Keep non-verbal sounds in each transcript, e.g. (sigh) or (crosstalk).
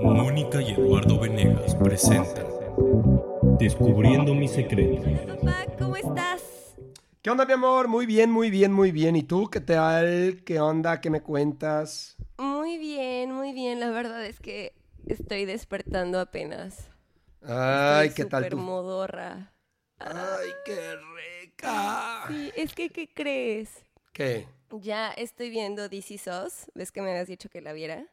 Mónica y Eduardo Venegas presentan Descubriendo mi secreto. Papá, ¿cómo estás? ¿Qué onda, mi amor? Muy bien, muy bien, muy bien. ¿Y tú qué tal? ¿Qué onda? ¿Qué me cuentas? Muy bien, muy bien. La verdad es que estoy despertando apenas. Ay, Estoy ¿qué tal tú? modorra. Ay, qué rica. Sí, es que, ¿qué crees? ¿Qué? Ya estoy viendo DC Sos. ¿Ves que me habías dicho que la viera?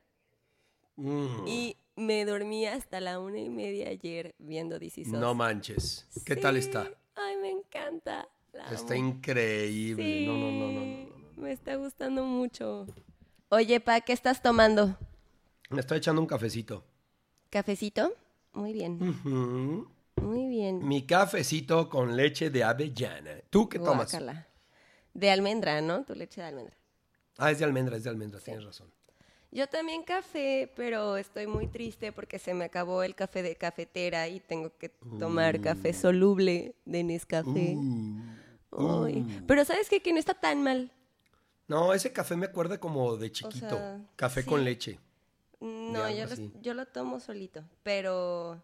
Mm, Y me dormí hasta la una y media ayer viendo DC no manches. ¿Qué tal está? Ay, me encanta. La Está amo. increíble. Sí, No, no, no, no. Me está gustando mucho. Oye, Pa, ¿qué estás tomando? Me estoy echando un cafecito. ¿Cafecito? Muy bien, muy bien. Mi cafecito con leche de avellana. ¿Tú qué tomas? Guácala. De almendra, ¿no? Tu leche de almendra. Ah, es de almendra, es de almendra, tienes razón. Yo también café, pero estoy muy triste porque se me acabó el café de cafetera y tengo que tomar café soluble de Nescafé. Uh, Ay, Pero ¿sabes qué? Que no está tan mal. No, ese café me acuerda como de chiquito. sea, café sí. con leche. No, yo lo, así. yo lo tomo solito, pero...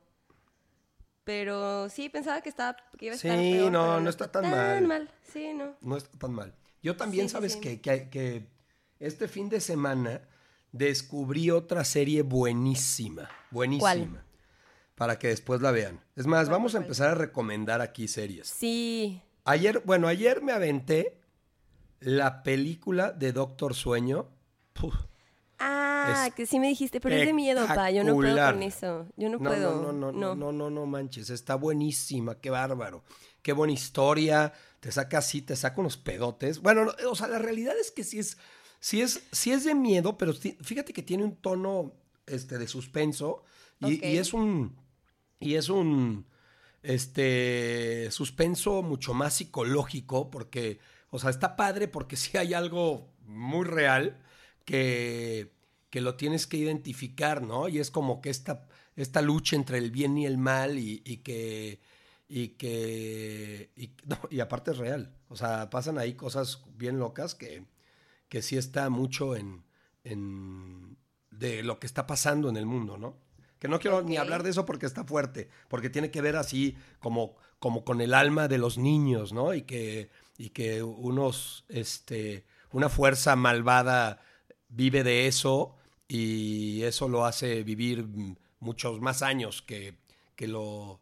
Pero sí, pensaba que, estaba, que iba a Sí, estar peor, no, pero no está tan mal. Sí, no. No está tan mal. Yo también, sí, ¿sabes sí. qué? Que, que este fin de semana descubrí otra serie buenísima. Buenísima. ¿Cuál? Para que después la vean. Es más, ¿Cuál, vamos a empezar a recomendar aquí series. Sí. Ayer, bueno, ayer me aventé la película de Doctor Sueño. Puf. Ah, que sí me dijiste, pero es de miedo, pa. Yo no puedo con eso. Yo no, No, puedo. no, no, no, no, no, no, no manches. Está buenísima, qué bárbaro. Qué buena historia. Te saca así, te saca unos pedotes. Bueno, no, o sea, la realidad es que sí es, sí es, sí es de miedo, pero fíjate que tiene un tono este, de suspenso. Y, es un. Y es un. Este. suspenso mucho más psicológico. Porque. O sea, está padre porque (laughs) sí hay algo muy real que, que lo tienes que identificar, ¿no? Y es como que esta, esta lucha entre el bien y el mal y, y que... Y que... Y, (laughs) no, y aparte es real. O sea, pasan ahí cosas bien locas que, que sí está mucho en, en... de lo que está pasando en el mundo, ¿no? Que no quiero ni hablar de eso porque está fuerte, porque tiene que ver así como, como con el alma de los niños, ¿no? Y que, y que unos, este, una fuerza malvada vive de eso y eso lo hace vivir muchos más años que, que lo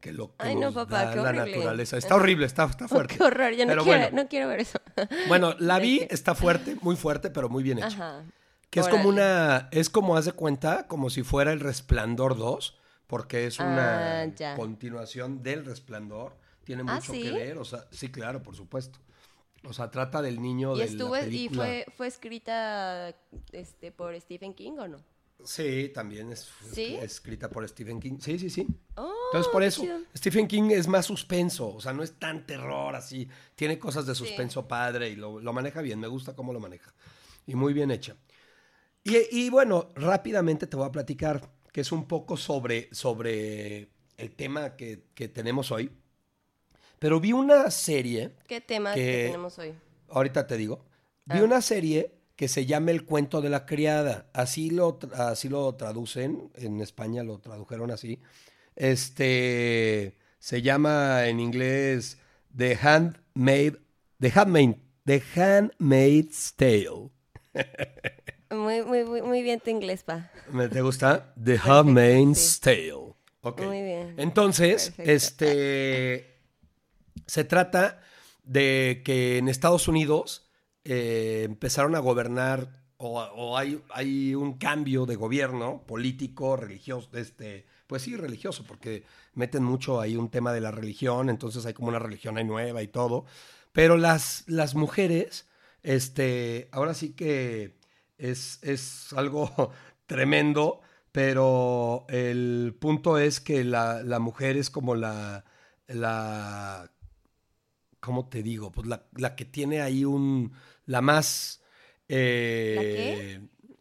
que lo que Ay, no, nos papá, da la horrible. naturaleza. Está horrible, está, está (laughs) fuerte. Qué horror, yo no Pero quiero, bueno. no quiero ver eso. Bueno, la (laughs) vi, Deje. está fuerte, muy fuerte, pero muy bien hecha. Ajá. Que es como una, es como haz de cuenta, como si fuera el Resplandor 2, porque es una Ah, continuación del Resplandor. Tiene Ah, mucho ¿sí? que ver, o sea, sí, claro, por supuesto. O sea, trata del niño ¿Y de estuvo la y película. fue, fue escrita este por Stephen King o no? Sí, también es, es- ¿Sí? escrita por Stephen King. Sí, sí, sí. Oh, Entonces, por eso, chido. Stephen King es más suspenso, o sea, no es tan terror así. Tiene cosas de Sí. suspenso padre y lo, lo maneja bien, me gusta cómo lo maneja. Y muy bien hecha. Y, y bueno, rápidamente te voy a platicar, que es un poco sobre, sobre el tema que, que tenemos hoy. Pero vi una serie, ¿Qué tema que- que tenemos hoy? ahorita te digo, vi Ah. una serie que se llama El cuento de la criada. Así lo, así lo traducen, en España lo tradujeron así. Este se llama en inglés The Handmaid, The Handmaid, The Handmaid's Tale. Muy, muy, muy, bien tu inglés, pa. ¿Me te gusta? (laughs) The Handmaid's sí. Tale. Ok. Muy bien. Entonces, Perfecto. este se trata de que en Estados Unidos eh, empezaron a gobernar o, hay, hay un cambio de gobierno político, religioso, este, pues sí, religioso, porque meten mucho ahí un tema de la religión, entonces hay como una religión ahí nueva y todo. Pero las, las mujeres, este, ahora sí que es, es algo (laughs) tremendo, pero el punto es que la, la mujer es como la, la, ¿cómo te digo? Pues la, la que tiene ahí un, la más... eh,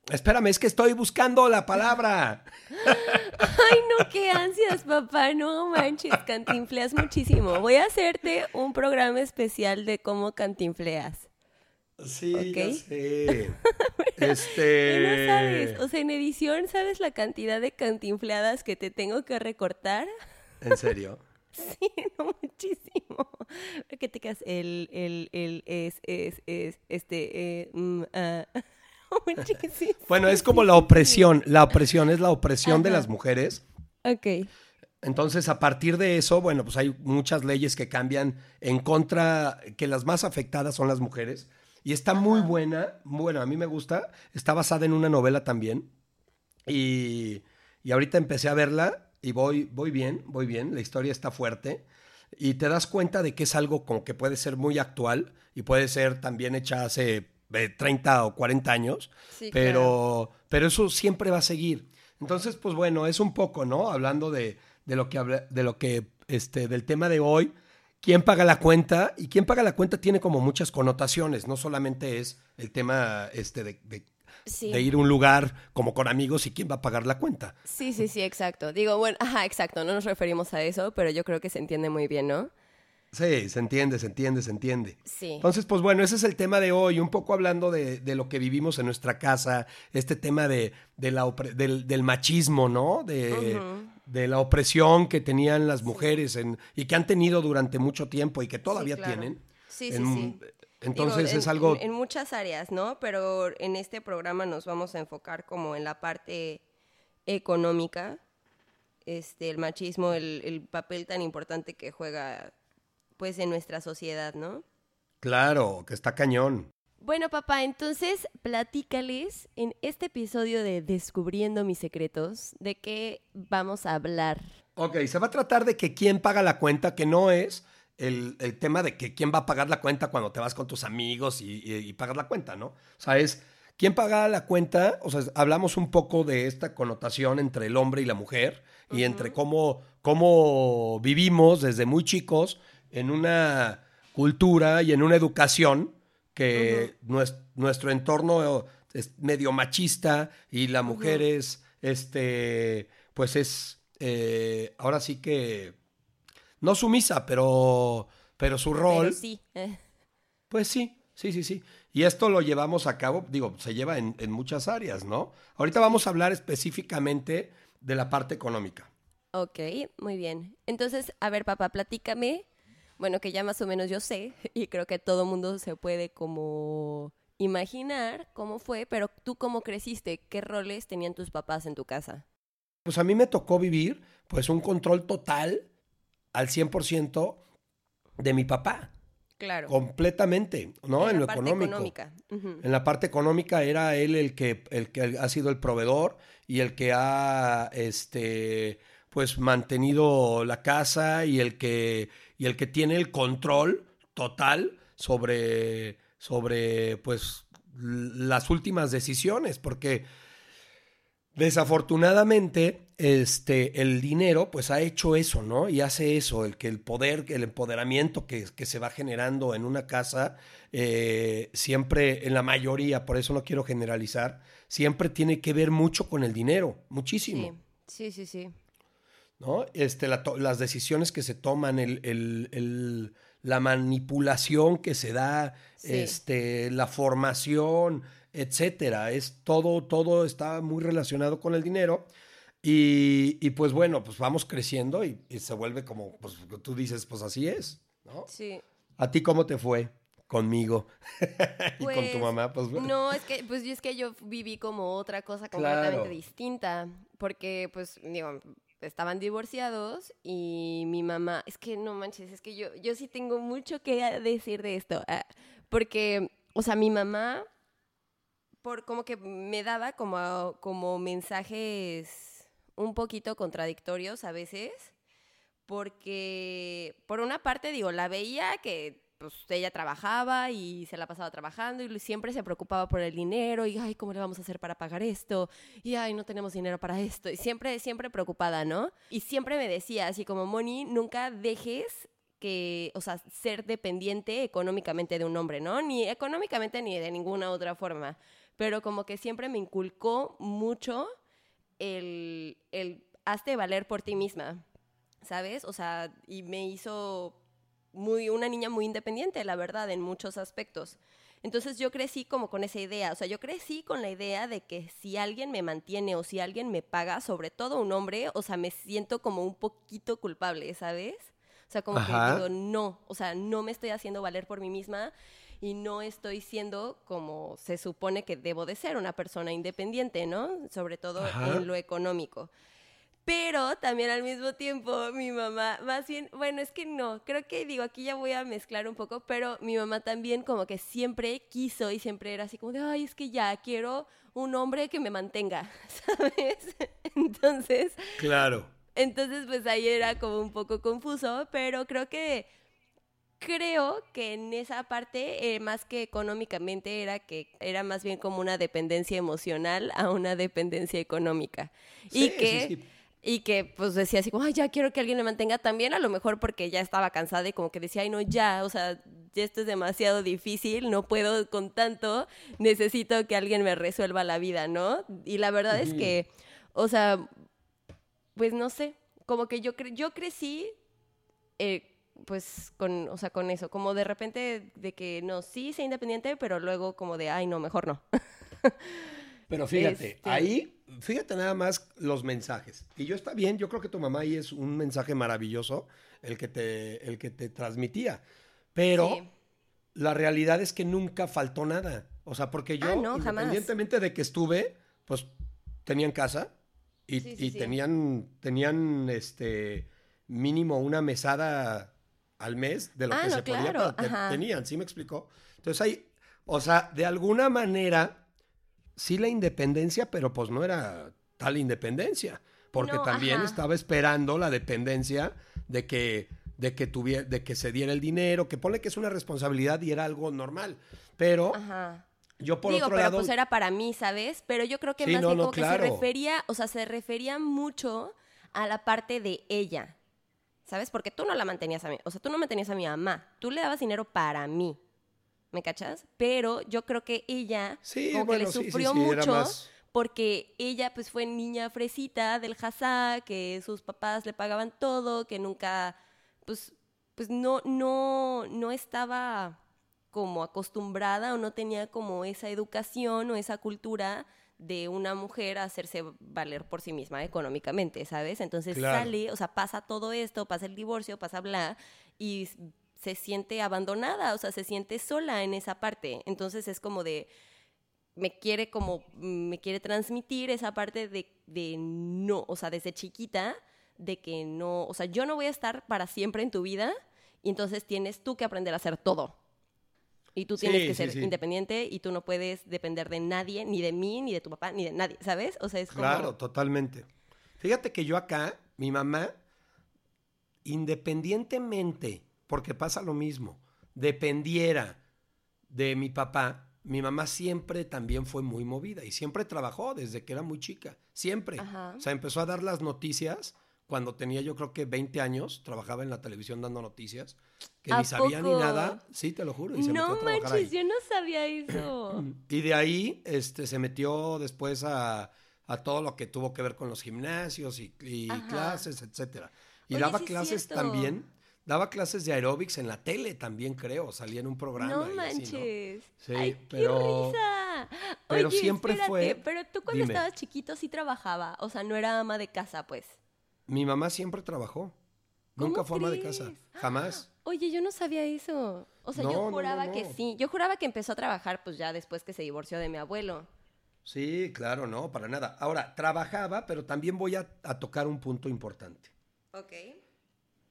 Espérame, es que estoy buscando la palabra. (laughs) Ay, no, qué ansias, papá. No manches, cantinfleas muchísimo. Voy a hacerte un programa especial de cómo cantinfleas. Sí, ¿Ok? ya sé. (laughs) Este. no sabes. O sea, en edición, ¿sabes la cantidad de cantinfladas que te tengo que recortar? ¿En serio? (laughs) Sí, no, muchísimo. Que te quedas el, el, el, es, es, es, este, eh, mm, ah. (laughs) Muchísimo. Bueno, es como la opresión. La opresión es la opresión de las mujeres. Ok. Entonces, a partir de eso, bueno, pues hay muchas leyes que cambian en contra, que las más afectadas son las mujeres. Y está muy buena, bueno, a mí me gusta. Está basada en una novela también. Y, y ahorita empecé a verla y voy, voy bien, voy bien. La historia está fuerte. Y te das cuenta de que es algo como que puede ser muy actual y puede ser también hecha hace eh, 30 o 40 años. Sí, pero, pero eso siempre va a seguir. Entonces, pues bueno, es un poco, ¿no? Hablando de, de lo que habla- de lo que, este, del tema de hoy. ¿Quién paga la cuenta? Y quién paga la cuenta tiene como muchas connotaciones. No solamente es el tema este, de, de- Sí. de ir a un lugar como con amigos y quién va a pagar la cuenta. Sí, sí, sí, exacto. Digo, bueno, (laughs) ajá, exacto, no nos referimos a eso, pero yo creo que se entiende muy bien, ¿no? Sí, se entiende, se entiende, se entiende. Sí. Entonces, pues bueno, ese es el tema de hoy, un poco hablando de, de lo que vivimos en nuestra casa, este tema de, de la del, del machismo, ¿no? De, de la opresión que tenían las mujeres en- y que han tenido durante mucho tiempo y que todavía claro. tienen. Sí, sí, sí. Entonces Digo, en- es algo... En, en muchas áreas, ¿no? Pero en este programa nos vamos a enfocar como en la parte económica, este, el machismo, el, el papel tan importante que juega, pues, en nuestra sociedad, ¿no? Claro, que está cañón. Bueno, papá, entonces platícales en este episodio de Descubriendo mis secretos de qué vamos a hablar. Ok, se va a tratar de que quién paga la cuenta, que no es el, el tema de que quién va a pagar la cuenta cuando te vas con tus amigos y, y- y pagas la cuenta, ¿no? O sea, es quién paga la cuenta, o sea, hablamos un poco de esta connotación entre el hombre y la mujer y entre cómo, cómo vivimos desde muy chicos en una cultura y en una educación que nues- nuestro entorno es medio machista y la mujer es, este, pues es, eh, ahora sí que, no sumisa, pero, pero su rol, Pero sí. eh, pues sí, sí, sí, sí. Y esto lo llevamos a cabo, digo, se lleva en, en muchas áreas, ¿no? Ahorita vamos a hablar específicamente de la parte económica. Ok, muy bien. Entonces, a ver, papá, platícame. Bueno, que ya más o menos yo sé, (laughs) y creo que todo mundo se puede como imaginar cómo fue, pero tú cómo creciste, qué roles tenían tus papás en tu casa. Pues a mí me tocó vivir, pues, un control total al 100% de mi papá, Claro. completamente, ¿no? En, lo económico. económica. En la parte económica era él el que, el que ha sido el proveedor y el que ha este pues mantenido la casa y el que y el que tiene el control total sobre sobre pues las últimas decisiones porque desafortunadamente este el dinero pues ha hecho eso no y hace eso el que el poder el empoderamiento que, que se va generando en una casa eh, siempre en la mayoría por eso no quiero generalizar siempre tiene que ver mucho con el dinero muchísimo Sí, sí, sí, sí. ¿no? Este, la las decisiones que se toman, el, el- el- la manipulación que se da, Sí. este, la formación, etcétera. Es todo, todo está muy relacionado con el dinero. Y, y, pues bueno, pues vamos creciendo y, y se vuelve como, pues tú dices, pues así es, ¿no? Sí. ¿A ti cómo te fue conmigo? (laughs) y con tu Pues, mamá, pues bueno. No, es que, pues es que yo viví como otra cosa Claro. completamente distinta, porque pues, digo, estaban divorciados y mi mamá, es que no manches, es que yo, yo sí tengo mucho que decir de esto, ah, porque, o sea, mi mamá, por como que me daba como, como mensajes un poquito contradictorios a veces, porque por una parte, digo, la veía que pues ella trabajaba y se la pasaba trabajando y siempre se preocupaba por el dinero y ay, ¿cómo le vamos a hacer para pagar esto? Y ay, no tenemos dinero para esto. Y siempre, siempre preocupada, ¿no? Y siempre me decía así como, Moni, nunca dejes que, o sea, ser dependiente económicamente de un hombre, ¿no? Ni económicamente ni de ninguna otra forma. Pero como que siempre me inculcó mucho el, el hazte valer por ti misma, ¿sabes? O sea, y me hizo muy, una niña muy independiente, la verdad, en muchos aspectos. Entonces yo crecí como con esa idea, o sea, yo crecí con la idea de que si alguien me mantiene o si alguien me paga, sobre todo un hombre, o sea, me siento como un poquito culpable, ¿sabes? O sea, como Ajá. que digo, no, o sea, no me estoy haciendo valer por mí misma y no estoy siendo como se supone que debo de ser, una persona independiente, ¿no? Sobre todo Ajá. en lo económico. Pero también al mismo tiempo mi mamá, más bien, bueno, es que no, creo que digo, aquí ya voy a mezclar un poco, pero mi mamá también como que siempre quiso y siempre era así como de, ay, es que ya quiero un hombre que me mantenga, (laughs) ¿sabes? Entonces, Claro. entonces, pues ahí era como un poco confuso, pero creo que creo que en esa parte, eh, más que económicamente, era que era más bien como una dependencia emocional a una dependencia económica. Sí, y que sí, sí. y que pues decía así como, ay, ya quiero que alguien me mantenga también, a lo mejor porque ya estaba cansada y como que decía, ay, no, ya, o sea, ya esto es demasiado difícil, no puedo con tanto, necesito que alguien me resuelva la vida, ¿no? Y la verdad es que, o sea, pues no sé, como que yo, cre- yo crecí, eh, pues con, o sea, con eso, como de repente de que no, sí, sé independiente, pero luego como de, ay, no, mejor no. (laughs) Pero fíjate, Este- ahí, fíjate nada más los mensajes. Y yo está bien, yo creo que tu mamá ahí es un mensaje maravilloso el que te, el que te transmitía. Pero Sí. la realidad es que nunca faltó nada. O sea, porque yo, Ah, no, independientemente de que estuve, pues tenían casa y, Sí, sí, y tenían, tenían este mínimo una mesada al mes de lo Ah, que no, se podía, claro, te- tenían, ¿sí me explicó? Entonces ahí, o sea, de alguna manera, sí la independencia, pero pues no era tal independencia, porque No, también ajá. estaba esperando la dependencia de que, de que tuviera, de que se diera el dinero, que pone que es una responsabilidad y era algo normal. Pero Ajá. yo por Digo, otro pero lado. pues era para mí, ¿sabes? Pero yo creo que Sí, más no, bien como que claro. se refería, o sea, se refería mucho a la parte de ella, ¿sabes? Porque tú no la mantenías a mí, o sea, tú no mantenías a mi mamá, tú le dabas dinero para mí, ¿me cachas? Pero yo creo que ella Sí, como bueno, que le sufrió sí, mucho más- porque ella pues fue niña fresita del Hazá, que sus papás le pagaban todo, que nunca, pues, pues no, no, no estaba como acostumbrada o no tenía como esa educación o esa cultura de una mujer a hacerse valer por sí misma económicamente, ¿sabes? Entonces Claro. sale, o sea, pasa todo esto, pasa el divorcio, pasa bla, y se siente abandonada, o sea, se siente sola en esa parte. Entonces es como de, me quiere como, me quiere transmitir esa parte de, de no, o sea, desde chiquita, de que no, o sea, yo no voy a estar para siempre en tu vida, y entonces tienes tú que aprender a hacer todo. Y tú tienes Sí, que sí, ser sí. independiente y tú no puedes depender de nadie, ni de mí, ni de tu papá, ni de nadie, ¿sabes? O sea, es como... Claro, totalmente. Fíjate que yo acá, mi mamá, independientemente, porque pasa lo mismo, dependiera de mi papá, mi mamá siempre también fue muy movida y siempre trabajó desde que era muy chica, siempre. Ajá. O sea, empezó a dar las noticias cuando tenía yo creo que 20 años, trabajaba en la televisión dando noticias, que ¿A ni sabía ni nada, sí, te lo juro. Y se metió No a trabajar manches, ahí. yo no sabía eso. (clears throat) Y de ahí este, se metió después a, a todo lo que tuvo que ver con los gimnasios y, y clases, etcétera. Y Oye, daba sí es clases también, daba clases de aeróbics en la tele también, creo, salía en un programa. No y así, ¿no? manches. Sí, Ay, pero- qué risa. pero Oye, siempre espérate, fue- Pero tú cuando Dime. estabas chiquito sí trabajaba, o sea, no era ama de casa, pues. Mi mamá siempre trabajó. ¿Cómo Nunca fue ama de casa, crees? jamás. Oye, yo no sabía eso. O sea, No, yo no, no, juraba que sí. Yo juraba que empezó a trabajar pues ya después que se divorció de mi abuelo. Sí, claro, no, para nada. Ahora, trabajaba, pero también voy a, a tocar un punto importante. Ok.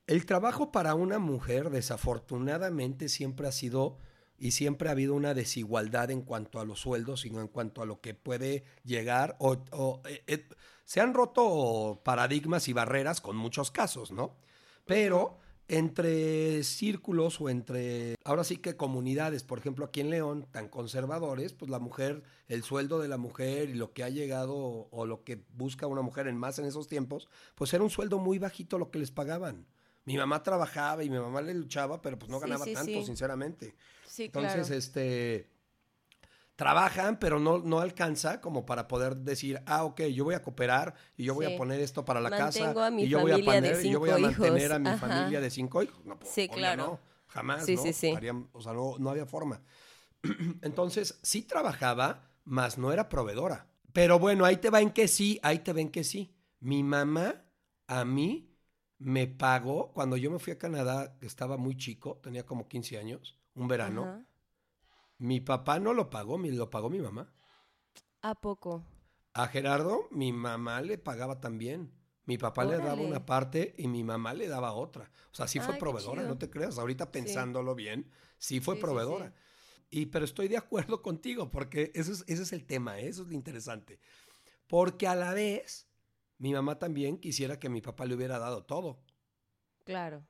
El trabajo para una mujer, desafortunadamente, siempre ha sido y siempre ha habido una desigualdad en cuanto a los sueldos y en cuanto a lo que puede llegar. O, o, eh, eh, se han roto paradigmas y barreras con muchos casos, ¿no? Pero entre círculos o entre, ahora sí que comunidades, por ejemplo, aquí en León, tan conservadores, pues la mujer, el sueldo de la mujer y lo que ha llegado o, o lo que busca una mujer en más en esos tiempos, pues era un sueldo muy bajito lo que les pagaban. Mi mamá trabajaba y mi mamá le luchaba, pero pues no Sí, ganaba sí, tanto, sí. sinceramente. Sí, Entonces, claro. este, trabajan, pero no, no alcanza como para poder decir, ah, ok, yo voy a cooperar y yo voy Sí. a poner esto para la Mantengo casa a mi y yo voy a poner, y yo voy a mantener hijos". a mi Ajá. familia de cinco hijos. No, pues, Sí, claro. no, jamás, Sí, ¿no? sí, sí. Harían- o sea, no, no había forma. (clears throat) Entonces, sí trabajaba, mas no era proveedora. Pero bueno, ahí te va en que sí, ahí te ven que sí. Mi mamá a mí me pagó cuando yo me fui a Canadá, que estaba muy chico, tenía como 15 años, un verano. Ajá. Mi papá no lo pagó, lo pagó mi mamá. ¿A poco? A Gerardo, mi mamá le pagaba también. Mi papá le daba una parte y mi mamá le daba otra. O sea, sí fue Ay, proveedora, no te creas. Ahorita pensándolo bien, sí fue Sí, sí, proveedora. Y pero estoy de acuerdo contigo porque eso es, ese es el tema, ¿eh? eso es lo interesante. Porque a la vez, mi mamá también quisiera que mi papá le hubiera dado todo. Claro.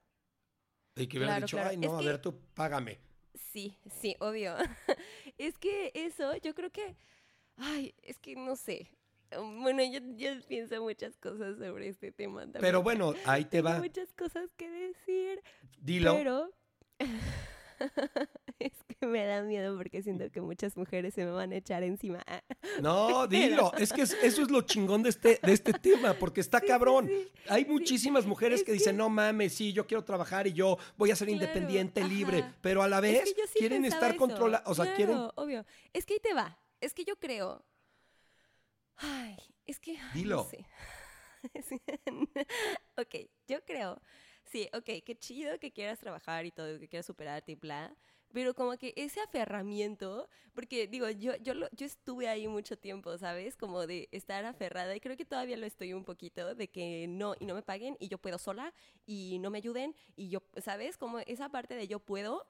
Y que hubiera Claro, dicho, claro. ay, no, Es a que- ver, tú págame. Sí, sí, obvio. (laughs) es que eso, yo creo que, ay, es que no sé. Bueno, yo, yo pienso muchas cosas sobre este tema también. Pero bueno, ahí te Tengo va. muchas cosas que decir, Dilo. pero (laughs) (laughs) es que me da miedo porque siento que muchas mujeres se me van a echar encima. (laughs) No, dilo. Es que es- eso es lo chingón de este, de este tema, porque está cabrón. sí. Hay muchísimas mujeres Es que dicen, no mames, sí, yo quiero trabajar y yo voy a ser Claro, independiente, libre, pero a la Es vez que quieren estar eso. controlados, o sea, Claro, quieren... obvio. Es que ahí te va. Es que yo creo. Ay, es que. Dilo. No sé. (laughs) Ok, yo creo. Sí, ok, qué chido que quieras trabajar y todo, que quieras superarte y bla. Pero como que ese aferramiento, porque digo, yo, yo, lo- yo estuve ahí mucho tiempo, ¿sabes? Como de estar aferrada y creo que todavía lo estoy un poquito, de que no, y no me paguen y yo puedo sola y no me ayuden y yo, ¿sabes? Como esa parte de yo puedo,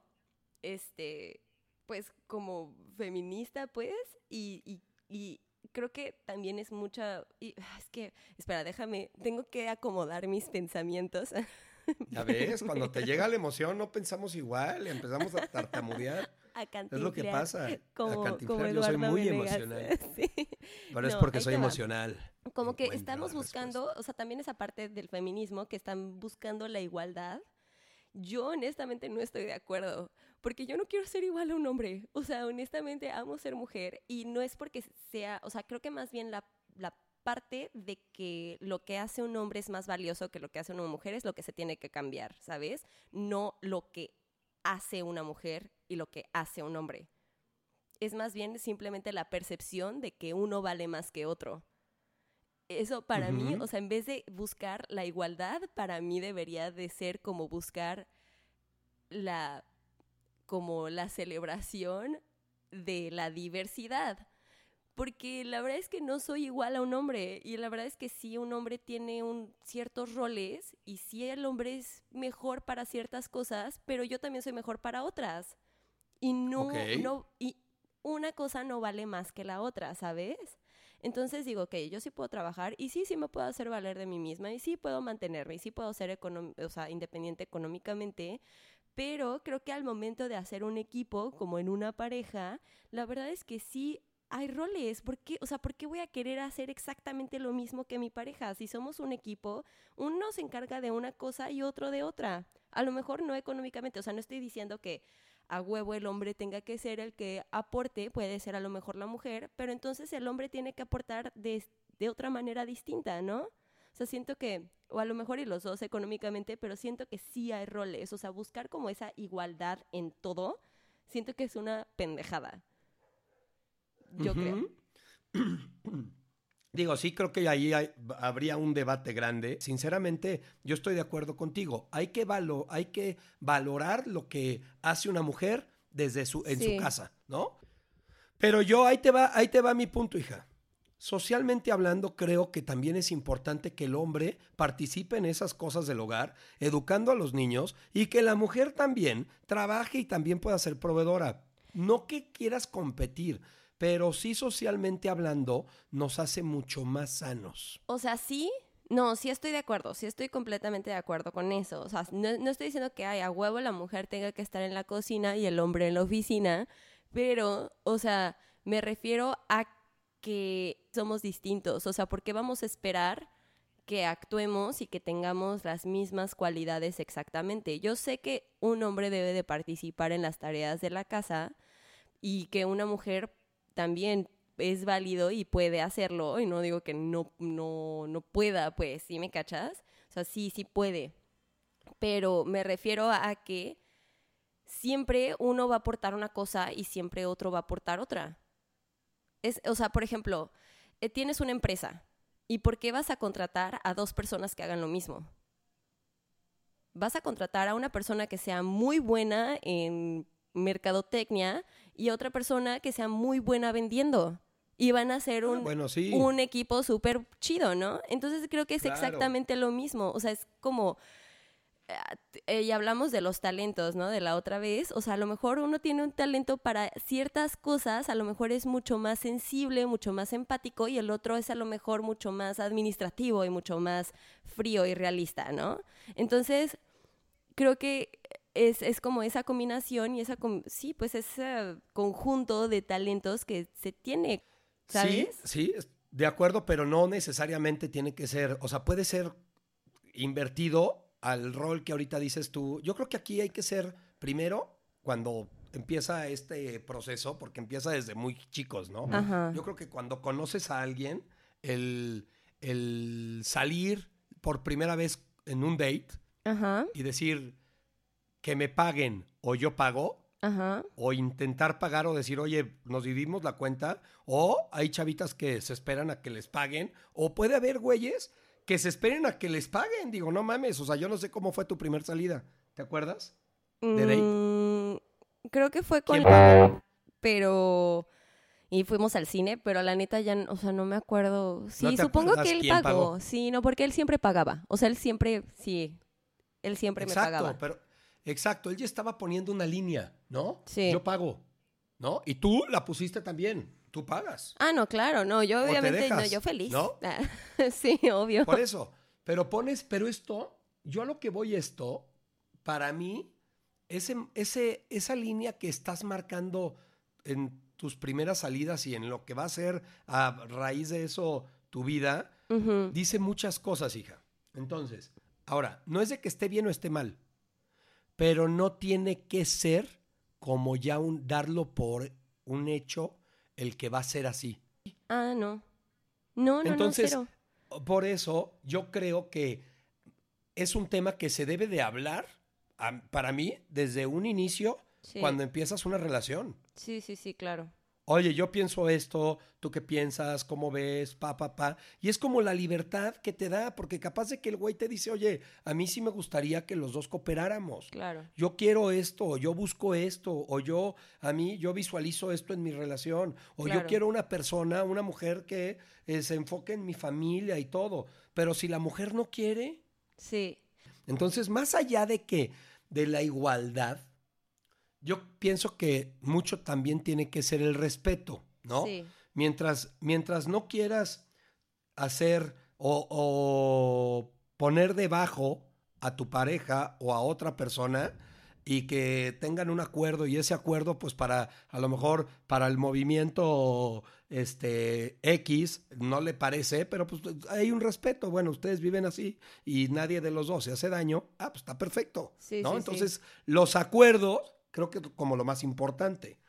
este, pues como feminista, pues, y, y, y creo que también es mucha, y, es que, espera, déjame, tengo que acomodar mis pensamientos. (laughs) (laughs) Ya ves, cuando te llega la emoción no pensamos igual, empezamos a tartamudear. a Es lo que pasa. a Como, cantinflar. como yo soy muy Venegas. emocional, (laughs) Sí. pero es No, porque ahí soy emocional. Como que Encuentro estamos buscando, o sea, también esa parte del feminismo que están buscando la igualdad. Yo honestamente no estoy de acuerdo, porque yo no quiero ser igual a un hombre. O sea, honestamente amo ser mujer y no es porque sea, o sea, creo que más bien la, la parte de que lo que hace un hombre es más valioso que lo que hace una mujer es lo que se tiene que cambiar, ¿sabes? No lo que hace una mujer y lo que hace un hombre. Es más bien simplemente la percepción de que uno vale más que otro. Eso para mí, o sea, en vez de buscar la igualdad, para mí debería de ser como buscar la como la celebración de la diversidad. Porque la verdad es que no soy igual a un hombre y la verdad es que sí un hombre tiene un, ciertos roles y sí el hombre es mejor para ciertas cosas, pero yo también soy mejor para otras. Y no, Ok. no, y una cosa no vale más que la otra, ¿sabes? Entonces digo, ok, yo sí puedo trabajar y sí, sí me puedo hacer valer de mí misma y sí puedo mantenerme y sí puedo ser o sea, independiente económicamente, pero creo que al momento de hacer un equipo, como en una pareja, la verdad es que sí hay roles. ¿Por qué? O sea, ¿por qué voy a querer hacer exactamente lo mismo que mi pareja? Si somos un equipo, uno se encarga de una cosa y otro de otra. A lo mejor no económicamente, o sea, no estoy diciendo que a huevo el hombre tenga que ser el que aporte, puede ser a lo mejor la mujer, pero entonces el hombre tiene que aportar de, de otra manera distinta, ¿no? O sea, siento que, o a lo mejor y los dos económicamente, pero siento que sí hay roles, o sea, buscar como esa igualdad en todo, siento que es una pendejada. Yo creo. Digo, sí creo que ahí hay- habría un debate grande. Sinceramente, yo estoy de acuerdo contigo. Hay que, valo- hay que valorar lo que hace una mujer desde su, en Sí. su casa, ¿no? Pero yo, ahí te va, ahí te va mi punto, hija. Socialmente hablando, creo que también es importante que el hombre participe en esas cosas del hogar, educando a los niños, y que la mujer también trabaje y también pueda ser proveedora. No que quieras competir, pero sí socialmente hablando nos hace mucho más sanos. O sea, sí, no, sí estoy de acuerdo, sí estoy completamente de acuerdo con eso. O sea, no, no estoy diciendo que ay, a huevo la mujer tenga que estar en la cocina y el hombre en la oficina, pero, o sea, me refiero a que somos distintos. O sea, ¿por qué vamos a esperar que actuemos y que tengamos las mismas cualidades exactamente? Yo sé que un hombre debe de participar en las tareas de la casa y que una mujer también es válido y puede hacerlo, y no digo que no, no, no pueda, pues, ¿sí me cachas? O sea, sí, sí puede, pero me refiero a que siempre uno va a aportar una cosa y siempre otro va a aportar otra. Es, o sea, por ejemplo, eh, tienes una empresa y ¿por qué vas a contratar a dos personas que hagan lo mismo? Vas a contratar a una persona que sea muy buena en mercadotecnia y otra persona que sea muy buena vendiendo. Y van a ser Ah, un, bueno, sí. un equipo súper chido, ¿no? Entonces creo que es Claro. exactamente lo mismo. O sea, es como. ah, eh, y hablamos de los talentos, ¿no? De la otra vez. O sea, a lo mejor uno tiene un talento para ciertas cosas, a lo mejor es mucho más sensible, mucho más empático, y el otro es a lo mejor mucho más administrativo y mucho más frío y realista, ¿no? Entonces, creo que es, es como esa combinación y esa, sí, pues ese conjunto de talentos que se tiene, ¿sabes? Sí, sí, de acuerdo, pero no necesariamente tiene que ser, o sea, puede ser invertido al rol que ahorita dices tú. Yo creo que aquí hay que ser primero cuando empieza este proceso, porque empieza desde muy chicos, ¿no? Ajá. Yo creo que cuando conoces a alguien, el, el salir por primera vez en un date Ajá, y decir que me paguen o yo pago, ajá. o intentar pagar o decir, oye, nos dividimos la cuenta, o hay chavitas que se esperan a que les paguen, o puede haber güeyes que se esperen a que les paguen. Digo, no mames, o sea, yo no sé cómo fue tu primer salida, ¿te acuerdas? ¿De date? Mm, creo que fue con pero y fuimos al cine, pero la neta ya, o sea, no me acuerdo. Sí, supongo que él pagó. pagó? Sí, no, porque él siempre pagaba. O sea, él siempre, sí, él siempre me Exacto, pagaba. pero exacto, él ya estaba poniendo una línea, ¿no? Sí. Yo pago, ¿no? Y tú la pusiste también, tú pagas. Ah, no, claro, no, yo te obviamente, no, yo feliz. ¿no? (laughs) Sí, obvio. Por eso. Pero pones, pero esto, yo a lo que voy esto, para mí, ese, ese, esa línea que estás marcando en tus primeras salidas y en lo que va a ser a raíz de eso tu vida, dice muchas cosas, hija. Entonces, ahora, no es de que esté bien o esté mal, pero no tiene que ser como ya un darlo por un hecho el que va a ser así. Ah, no. No, no, Entonces, no, cero. Por eso yo creo que es un tema que se debe de hablar, para mí, desde un inicio, Sí. cuando empiezas una relación. Sí, sí, sí, claro. Oye, yo pienso esto, tú qué piensas, cómo ves, pa, pa, pa. Y es como la libertad que te da, porque capaz de que el güey te dice, oye, a mí sí me gustaría que los dos cooperáramos. Claro. Yo quiero esto, o yo busco esto, o yo, a mí, yo visualizo esto en mi relación, o Claro. yo quiero una persona, una mujer que eh, se enfoque en mi familia y todo. Pero si la mujer no quiere, Sí. entonces más allá de que, de la igualdad, yo pienso que mucho también tiene que ser el respeto, ¿no? Sí. Mientras, mientras no quieras hacer o, o poner debajo a tu pareja o a otra persona y que tengan un acuerdo y ese acuerdo pues para a lo mejor para el movimiento este X no le parece, pero pues hay un respeto, bueno, ustedes viven así y nadie de los dos se hace daño, ah, pues está perfecto, Sí, ¿no? sí, sí. Entonces, los acuerdos creo que como lo más importante.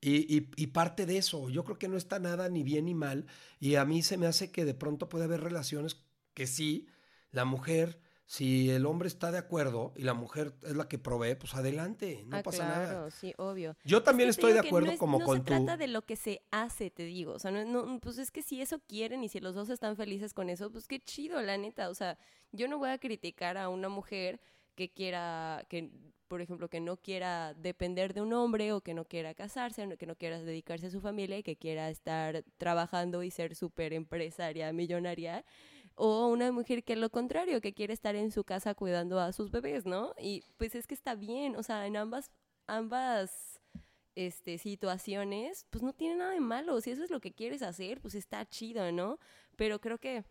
Y, y- y parte de eso, yo creo que no está nada ni bien ni mal. Y a mí se me hace que de pronto puede haber relaciones que sí, la mujer, si el hombre está de acuerdo y la mujer es la que provee, pues adelante, no ah, pasa claro, nada. sí, obvio. Yo también Es que estoy de acuerdo no es- como no con se tu... trata de lo que se hace, te digo. O sea, no, no, pues es que si eso quieren y si los dos están felices con eso, pues qué chido, la neta. O sea, yo no voy a criticar a una mujer que quiera, que por ejemplo, que no quiera depender de un hombre o que no quiera casarse, que no quiera dedicarse a su familia y que quiera estar trabajando y ser súper empresaria, millonaria. O una mujer que lo contrario, que quiere estar en su casa cuidando a sus bebés, ¿no? Y pues es que está bien, o sea, en ambas, ambas este, situaciones, pues no tiene nada de malo. Si eso es lo que quieres hacer, pues está chido, ¿no? Pero creo que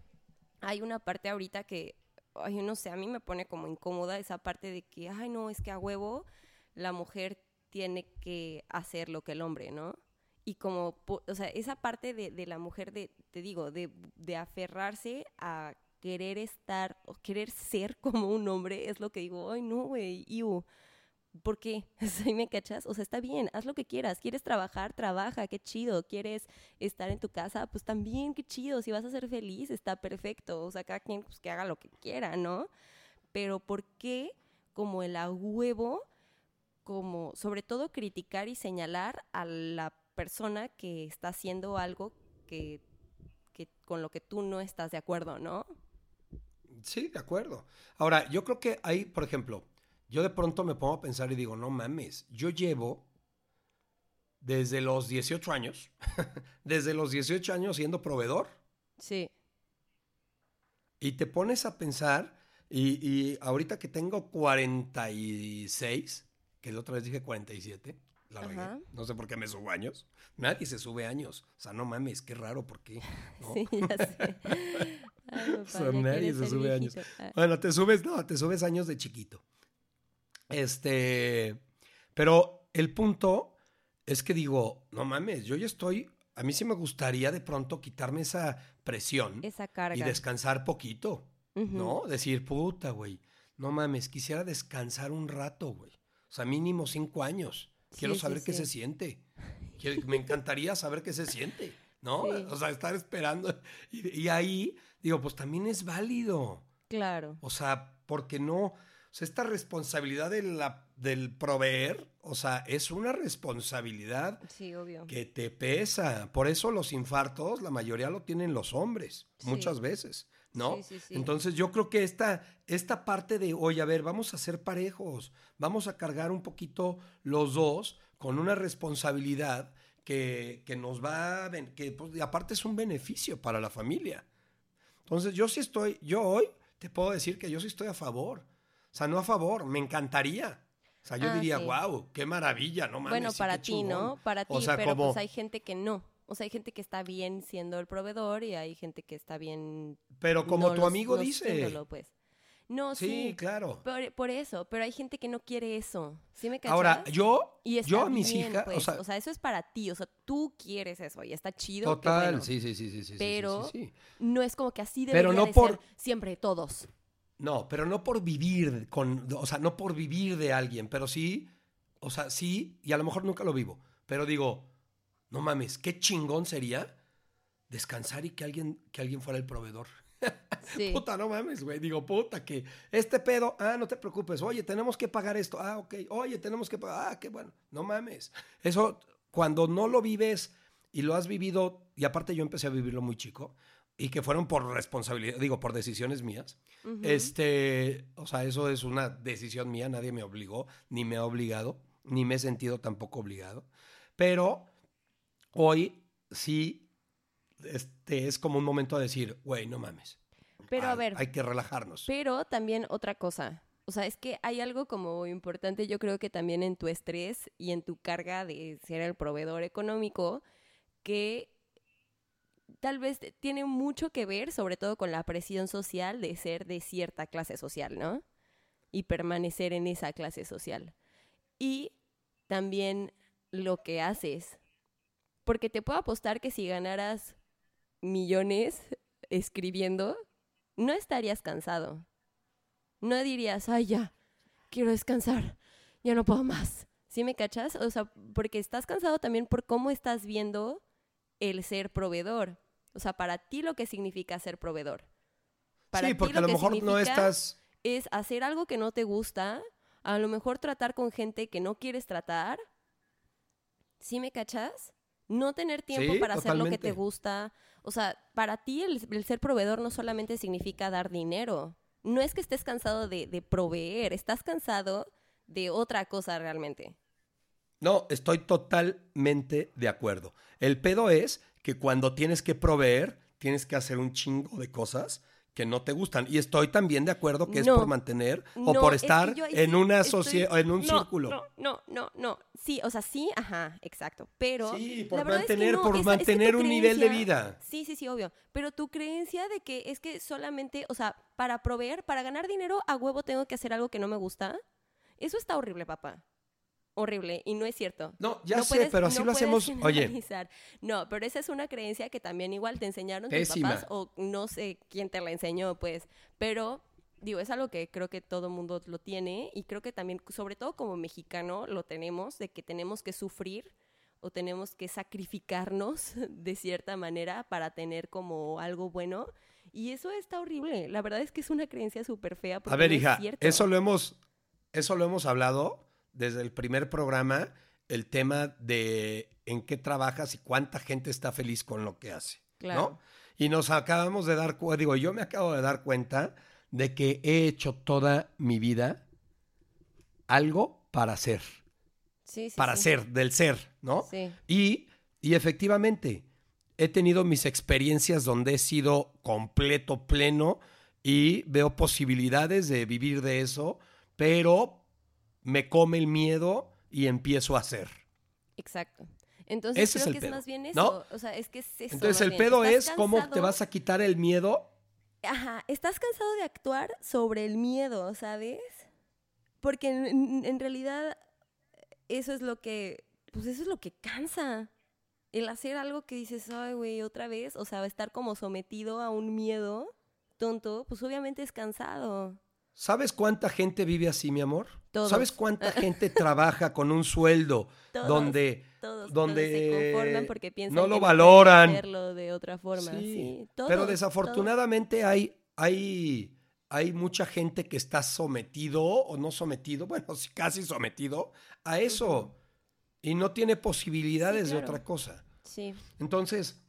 hay una parte ahorita que, ay, no sé, a mí me pone como incómoda esa parte de que, ay, no, es que a huevo la mujer tiene que hacer lo que el hombre, ¿no? Y como, o sea, esa parte de, de la mujer, de, te digo, de, de aferrarse a querer estar o querer ser (laughs) como un hombre, es lo que digo, ay, no, güey, iu. ¿Por qué? (laughs) ¿Sí me cachas? O sea, está bien, haz lo que quieras. ¿Quieres trabajar? Trabaja, qué chido. ¿Quieres estar en tu casa? Pues también, qué chido. Si vas a ser feliz, está perfecto. O sea, cada quien pues, que haga lo que quiera, ¿no? Pero ¿por qué como el a huevo como, sobre todo, criticar y señalar a la persona que está haciendo algo que, que con lo que tú no estás de acuerdo, ¿no? Sí, de acuerdo. Ahora, yo creo que hay, por ejemplo, yo de pronto me pongo a pensar y digo, no mames, yo llevo desde los 18 años, (laughs) desde los 18 años siendo proveedor. Sí. Y te pones a pensar, y, y ahorita que tengo 46, que la otra vez dije 47, la regué, no sé por qué me subo años. Nadie se sube años. O sea, no mames, qué raro, ¿por qué? (laughs) ¿No? Sí, ya sé. (laughs) Ay, papá, sea, ya nadie se sube años. viejito. Ah, Bueno, te subes, no, te subes años de chiquito. Este, pero el punto es que digo, no mames, yo ya estoy, a mí sí me gustaría de pronto quitarme esa presión Esa carga. y descansar poquito. ¿no? Decir, puta, güey, no mames, quisiera descansar un rato, güey. O sea, mínimo cinco años. Quiero Sí, sí, saber qué sí. se siente. Quiero- me encantaría saber qué se siente, ¿no? O sea, estar esperando. Y, y ahí, digo, pues también es válido. Claro. O sea, porque no, sea, esta responsabilidad de la, del proveer, o sea, es una responsabilidad Sí, obvio. que te pesa. Por eso los infartos, la mayoría lo tienen los hombres, Sí. muchas veces, ¿no? Sí, sí, sí. Entonces yo creo que esta, esta parte de, oye, a ver, vamos a ser parejos, vamos a cargar un poquito los dos con una responsabilidad que, que nos va, a que pues, y aparte es un beneficio para la familia. Entonces yo sí estoy, yo hoy te puedo decir que yo sí estoy a favor. O sea, no a favor, me encantaría. O sea, yo Ah, diría, sí. wow, qué maravilla, no mames. bueno, para ti, ¿no? chingón". Para ti, O sea, pero como- pues hay gente que no. O sea, hay gente que está bien siendo el proveedor y hay gente que está bien... Pero como no tu los- amigo no dice. pues. No, Sí, sí. claro. Por, por eso, pero hay gente que no quiere eso. ¿Sí me cachas? Ahora, yo, y yo a mis bien, hijas, pues, o sea, eso es para ti, o sea, tú quieres eso y está chido. total, bueno. sí, sí, sí, sí, Pero-. No es como que así Pero debería no de por- ser siempre todos. No, pero no por vivir con, o sea, no por vivir de alguien, pero sí, o sea, sí, y a lo mejor nunca lo vivo, pero digo, no mames, qué chingón sería descansar y que alguien, que alguien fuera el proveedor. (laughs) Sí. Puta, no mames, güey. Digo, puta, que este pedo, ah, no te preocupes. Oye, tenemos que pagar esto. Ah, ok. Oye, tenemos que pagar. Ah, qué bueno. No mames. Eso, cuando no lo vives y lo has vivido, y aparte yo empecé a vivirlo muy chico, y que fueron por responsabilidad, digo, por decisiones mías. Este, o sea, eso es una decisión mía, nadie me obligó, ni me ha obligado, ni me he sentido tampoco obligado. Pero hoy sí, este, es como un momento de decir, güey, no mames. Pero a ver, Hay que relajarnos. Pero también otra cosa. O sea, es que hay algo como importante, yo creo que también en tu estrés y en tu carga de ser el proveedor económico, que tal vez tiene mucho que ver, sobre todo con la presión social de ser de cierta clase social, ¿no? Y permanecer en esa clase social. Y también lo que haces. Porque te puedo apostar que si ganaras millones escribiendo, no estarías cansado. No dirías, ay, ya, quiero descansar, ya no puedo más. ¿Sí me cachas? O sea, porque estás cansado también por cómo estás viendo el ser proveedor. O sea, para ti lo que significa ser proveedor. Para sí, ti porque a lo que mejor no significa estás... Es hacer algo que no te gusta, a lo mejor tratar con gente que no quieres tratar. ¿Sí me cachas? No tener tiempo Sí, para hacer lo que te gusta. O sea, para ti el, el ser proveedor no solamente significa dar dinero. No es que estés cansado de, de proveer, estás cansado de otra cosa realmente. No, estoy totalmente de acuerdo. El pedo es que cuando tienes que proveer, tienes que hacer un chingo de cosas que no te gustan. Y estoy también de acuerdo que es por mantener o por es que estar en sí una estoy- socie- en un no, círculo. No, no, no, no. Sí, o sea, sí, ajá, exacto. Pero. Sí, por la verdad es que mantener- por es que tu mantener un nivel de vida. Sí, sí, sí, obvio. Pero tu creencia de que es que solamente, o sea, para proveer, para ganar dinero, a huevo tengo que hacer algo que no me gusta. Eso está horrible, papá. Horrible. Y no es cierto. No, ya No sé, puedes- pero así no lo hacemos. Oye. No, pero esa es una creencia que también igual te enseñaron tus Pésima. papás o no sé quién te la enseñó, pues. Pero, digo, es algo que creo que todo mundo lo tiene y creo que también, sobre todo como mexicano, lo tenemos, de que tenemos que sufrir o tenemos que sacrificarnos (laughs) de cierta manera para tener como algo bueno. Y eso está horrible. La verdad es que es una creencia súper fea. a ver, no hija, eso lo hemos, eso lo hemos hablado desde el primer programa el tema de en qué trabajas y cuánta gente está feliz con lo que hace. Claro. ¿no? Y nos acabamos de dar cuenta, digo, yo me acabo de dar cuenta de que he hecho toda mi vida algo para ser, Sí, sí, para sí. ser, del ser, ¿no? Sí. Y, y efectivamente, he tenido mis experiencias donde he sido completo, pleno y veo posibilidades de vivir de eso, pero me come el miedo y empiezo a hacer. Exacto. Entonces Ese es creo el que pedo, es más bien ¿no? eso. O sea, es que es eso. Entonces el bien. pedo ¿Estás es cómo te vas a quitar el miedo. Ajá, estás cansado de actuar sobre el miedo, ¿sabes? Porque en- en realidad eso es lo que, pues eso es lo que cansa. El hacer algo que dices, ay, güey, otra vez, o sea, estar como sometido a un miedo tonto, pues obviamente es cansado. ¿Sabes cuánta gente vive así, mi amor? Todos. ¿Sabes cuánta (laughs) gente trabaja con un sueldo Todos, donde Todos, donde se conforman porque piensan no lo valoran? hacerlo de otra forma. Sí, Sí, pero desafortunadamente hay, hay, hay mucha gente que está sometido o no sometido, (laughs) bueno, casi sometido a eso y no tiene posibilidades de claro. otra cosa. Sí, Entonces,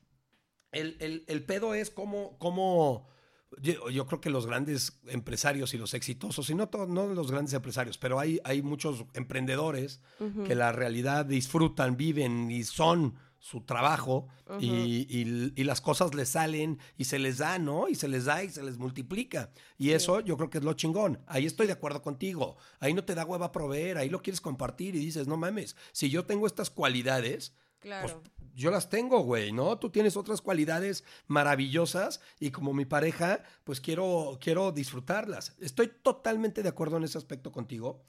el, el- el pedo es cómo, cómo yo, yo creo que los grandes empresarios y los exitosos, y no, todos, no los grandes empresarios, pero hay, hay muchos emprendedores que la realidad disfrutan, viven y son su trabajo y, y- y las cosas les salen y se les da, ¿no? Y se les da y se les multiplica. Y eso yo creo que es lo chingón. Ahí estoy de acuerdo contigo. Ahí no te da hueva proveer, ahí lo quieres compartir y dices, no mames, si yo tengo estas cualidades, claro. pues yo las tengo, güey, ¿no? Tú tienes otras cualidades maravillosas y como mi pareja, pues quiero, quiero disfrutarlas. Estoy totalmente de acuerdo en ese aspecto contigo.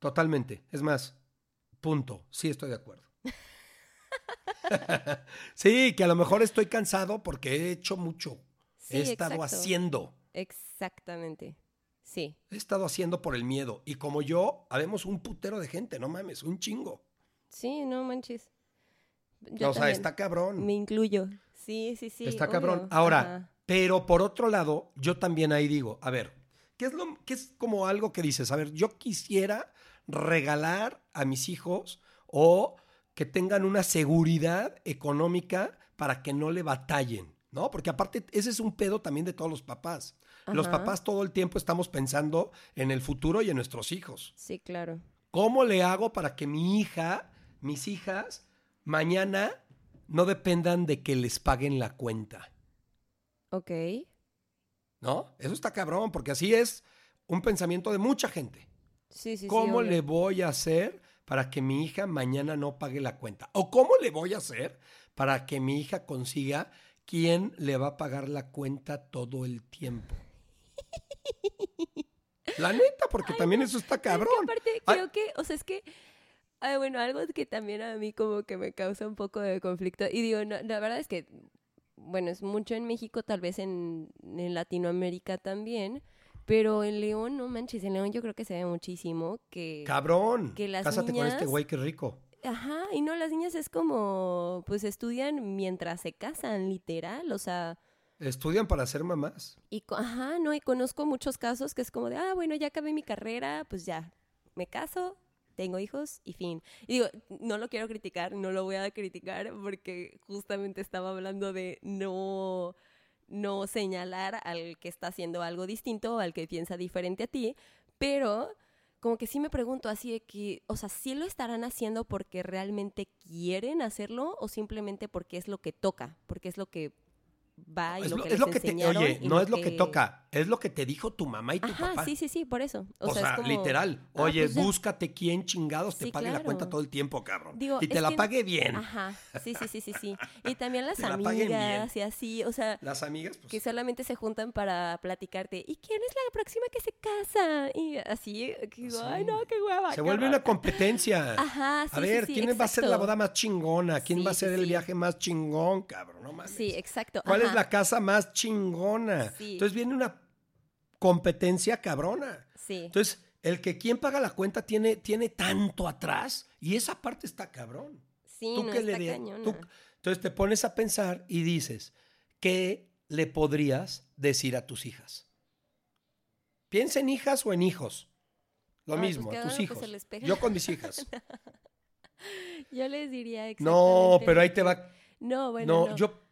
Totalmente. Es más, punto. Sí estoy de acuerdo. (laughs) sí, que a lo mejor estoy cansado porque he hecho mucho. Sí, he estado exacto. haciendo. Exactamente. Sí. He estado haciendo por el miedo. Y como yo, habemos un putero de gente, no mames, un chingo. Sí, no manches. Yo o sea, está cabrón. Me incluyo. Sí, sí, sí. Está obvio. cabrón. Ahora, Ajá. pero por otro lado, yo también ahí digo, a ver, ¿qué es, lo, qué es como algo que dices? A ver, yo quisiera regalar a mis hijos o que tengan una seguridad económica para que no le batallen, ¿no? Porque aparte, ese es un pedo también de todos los papás. Los papás todo el tiempo estamos pensando en el futuro y en nuestros hijos. Sí, claro. ¿Cómo le hago para que mi hija, mis hijas, mañana no dependan de que les paguen la cuenta? Ok. ¿No? Eso está cabrón, porque así es un pensamiento de mucha gente. Sí, sí, sí. ¿Cómo le voy a hacer para que mi hija mañana no pague la cuenta? ¿O cómo le voy a hacer para que mi hija consiga quién le va a pagar la cuenta todo el tiempo? La neta, porque también eso está Es que cabrón. aparte, Ay. creo que, o sea, es que, ay, bueno, algo que también a mí como que me causa un poco de conflicto. Y digo, no, la verdad es que, bueno, es mucho en México, tal vez en, en Latinoamérica también. Pero en León, no manches, en León yo creo que se ve muchísimo que... Cabrón. que las Cásate con este niñas- güey que rico. Ajá, y no, las niñas es como, pues estudian mientras se casan, literal, o sea, Estudian para ser mamás. y, ajá, no, y conozco muchos casos que es como de, ah, bueno, ya acabé mi carrera, pues ya, me caso, tengo hijos y fin. Y digo, no lo quiero criticar, no lo voy a criticar porque justamente estaba hablando de no, no señalar al que está haciendo algo distinto o al que piensa diferente a ti, pero como que sí me pregunto así de que, o sea, ¿sí lo estarán haciendo porque realmente quieren hacerlo o simplemente porque es lo que toca, porque es lo que va y Es lo lo, que es les lo que te, oye, no es lo que toca, es lo que te dijo tu mamá y tu Ajá, papá. sí, sí, sí, por eso. O, O, sea, sea, es como, literal. ah, Oye, pues ya. búscate quién chingados te Sí, pague la cuenta todo el tiempo, cabrón. Digo, y te la que- pague bien. Ajá, sí, sí, sí, sí, sí. Y también las (laughs) Te la amigas y así, o sea, Las amigas, pues. que solamente se juntan para platicarte. ¿Y quién es la próxima que se casa? Y así, que digo, Sí. ay, no, qué hueva. Se qué vuelve horror". una competencia. Ajá, sí, a ver, sí, ¿quién va a ser la boda más chingona? ¿Quién va a ser el viaje más chingón, cabrón? No mames. Sí, exacto. ¿Cuál es la casa más chingona? Sí. Entonces viene una competencia cabrona. Sí, Entonces, el que quien paga la cuenta tiene, tiene tanto atrás y esa parte está cabrón. sí, ¿Tú no, qué le está di- cañona. tú- Entonces te pones a pensar y dices, ¿qué le podrías decir a tus hijas? Piensa en hijas o en hijos. Lo pues mismo, a tus pues, hijos. Yo con mis hijas. (laughs) Yo les diría exactamente. No, pero ahí te va. No, bueno, no, no. yo.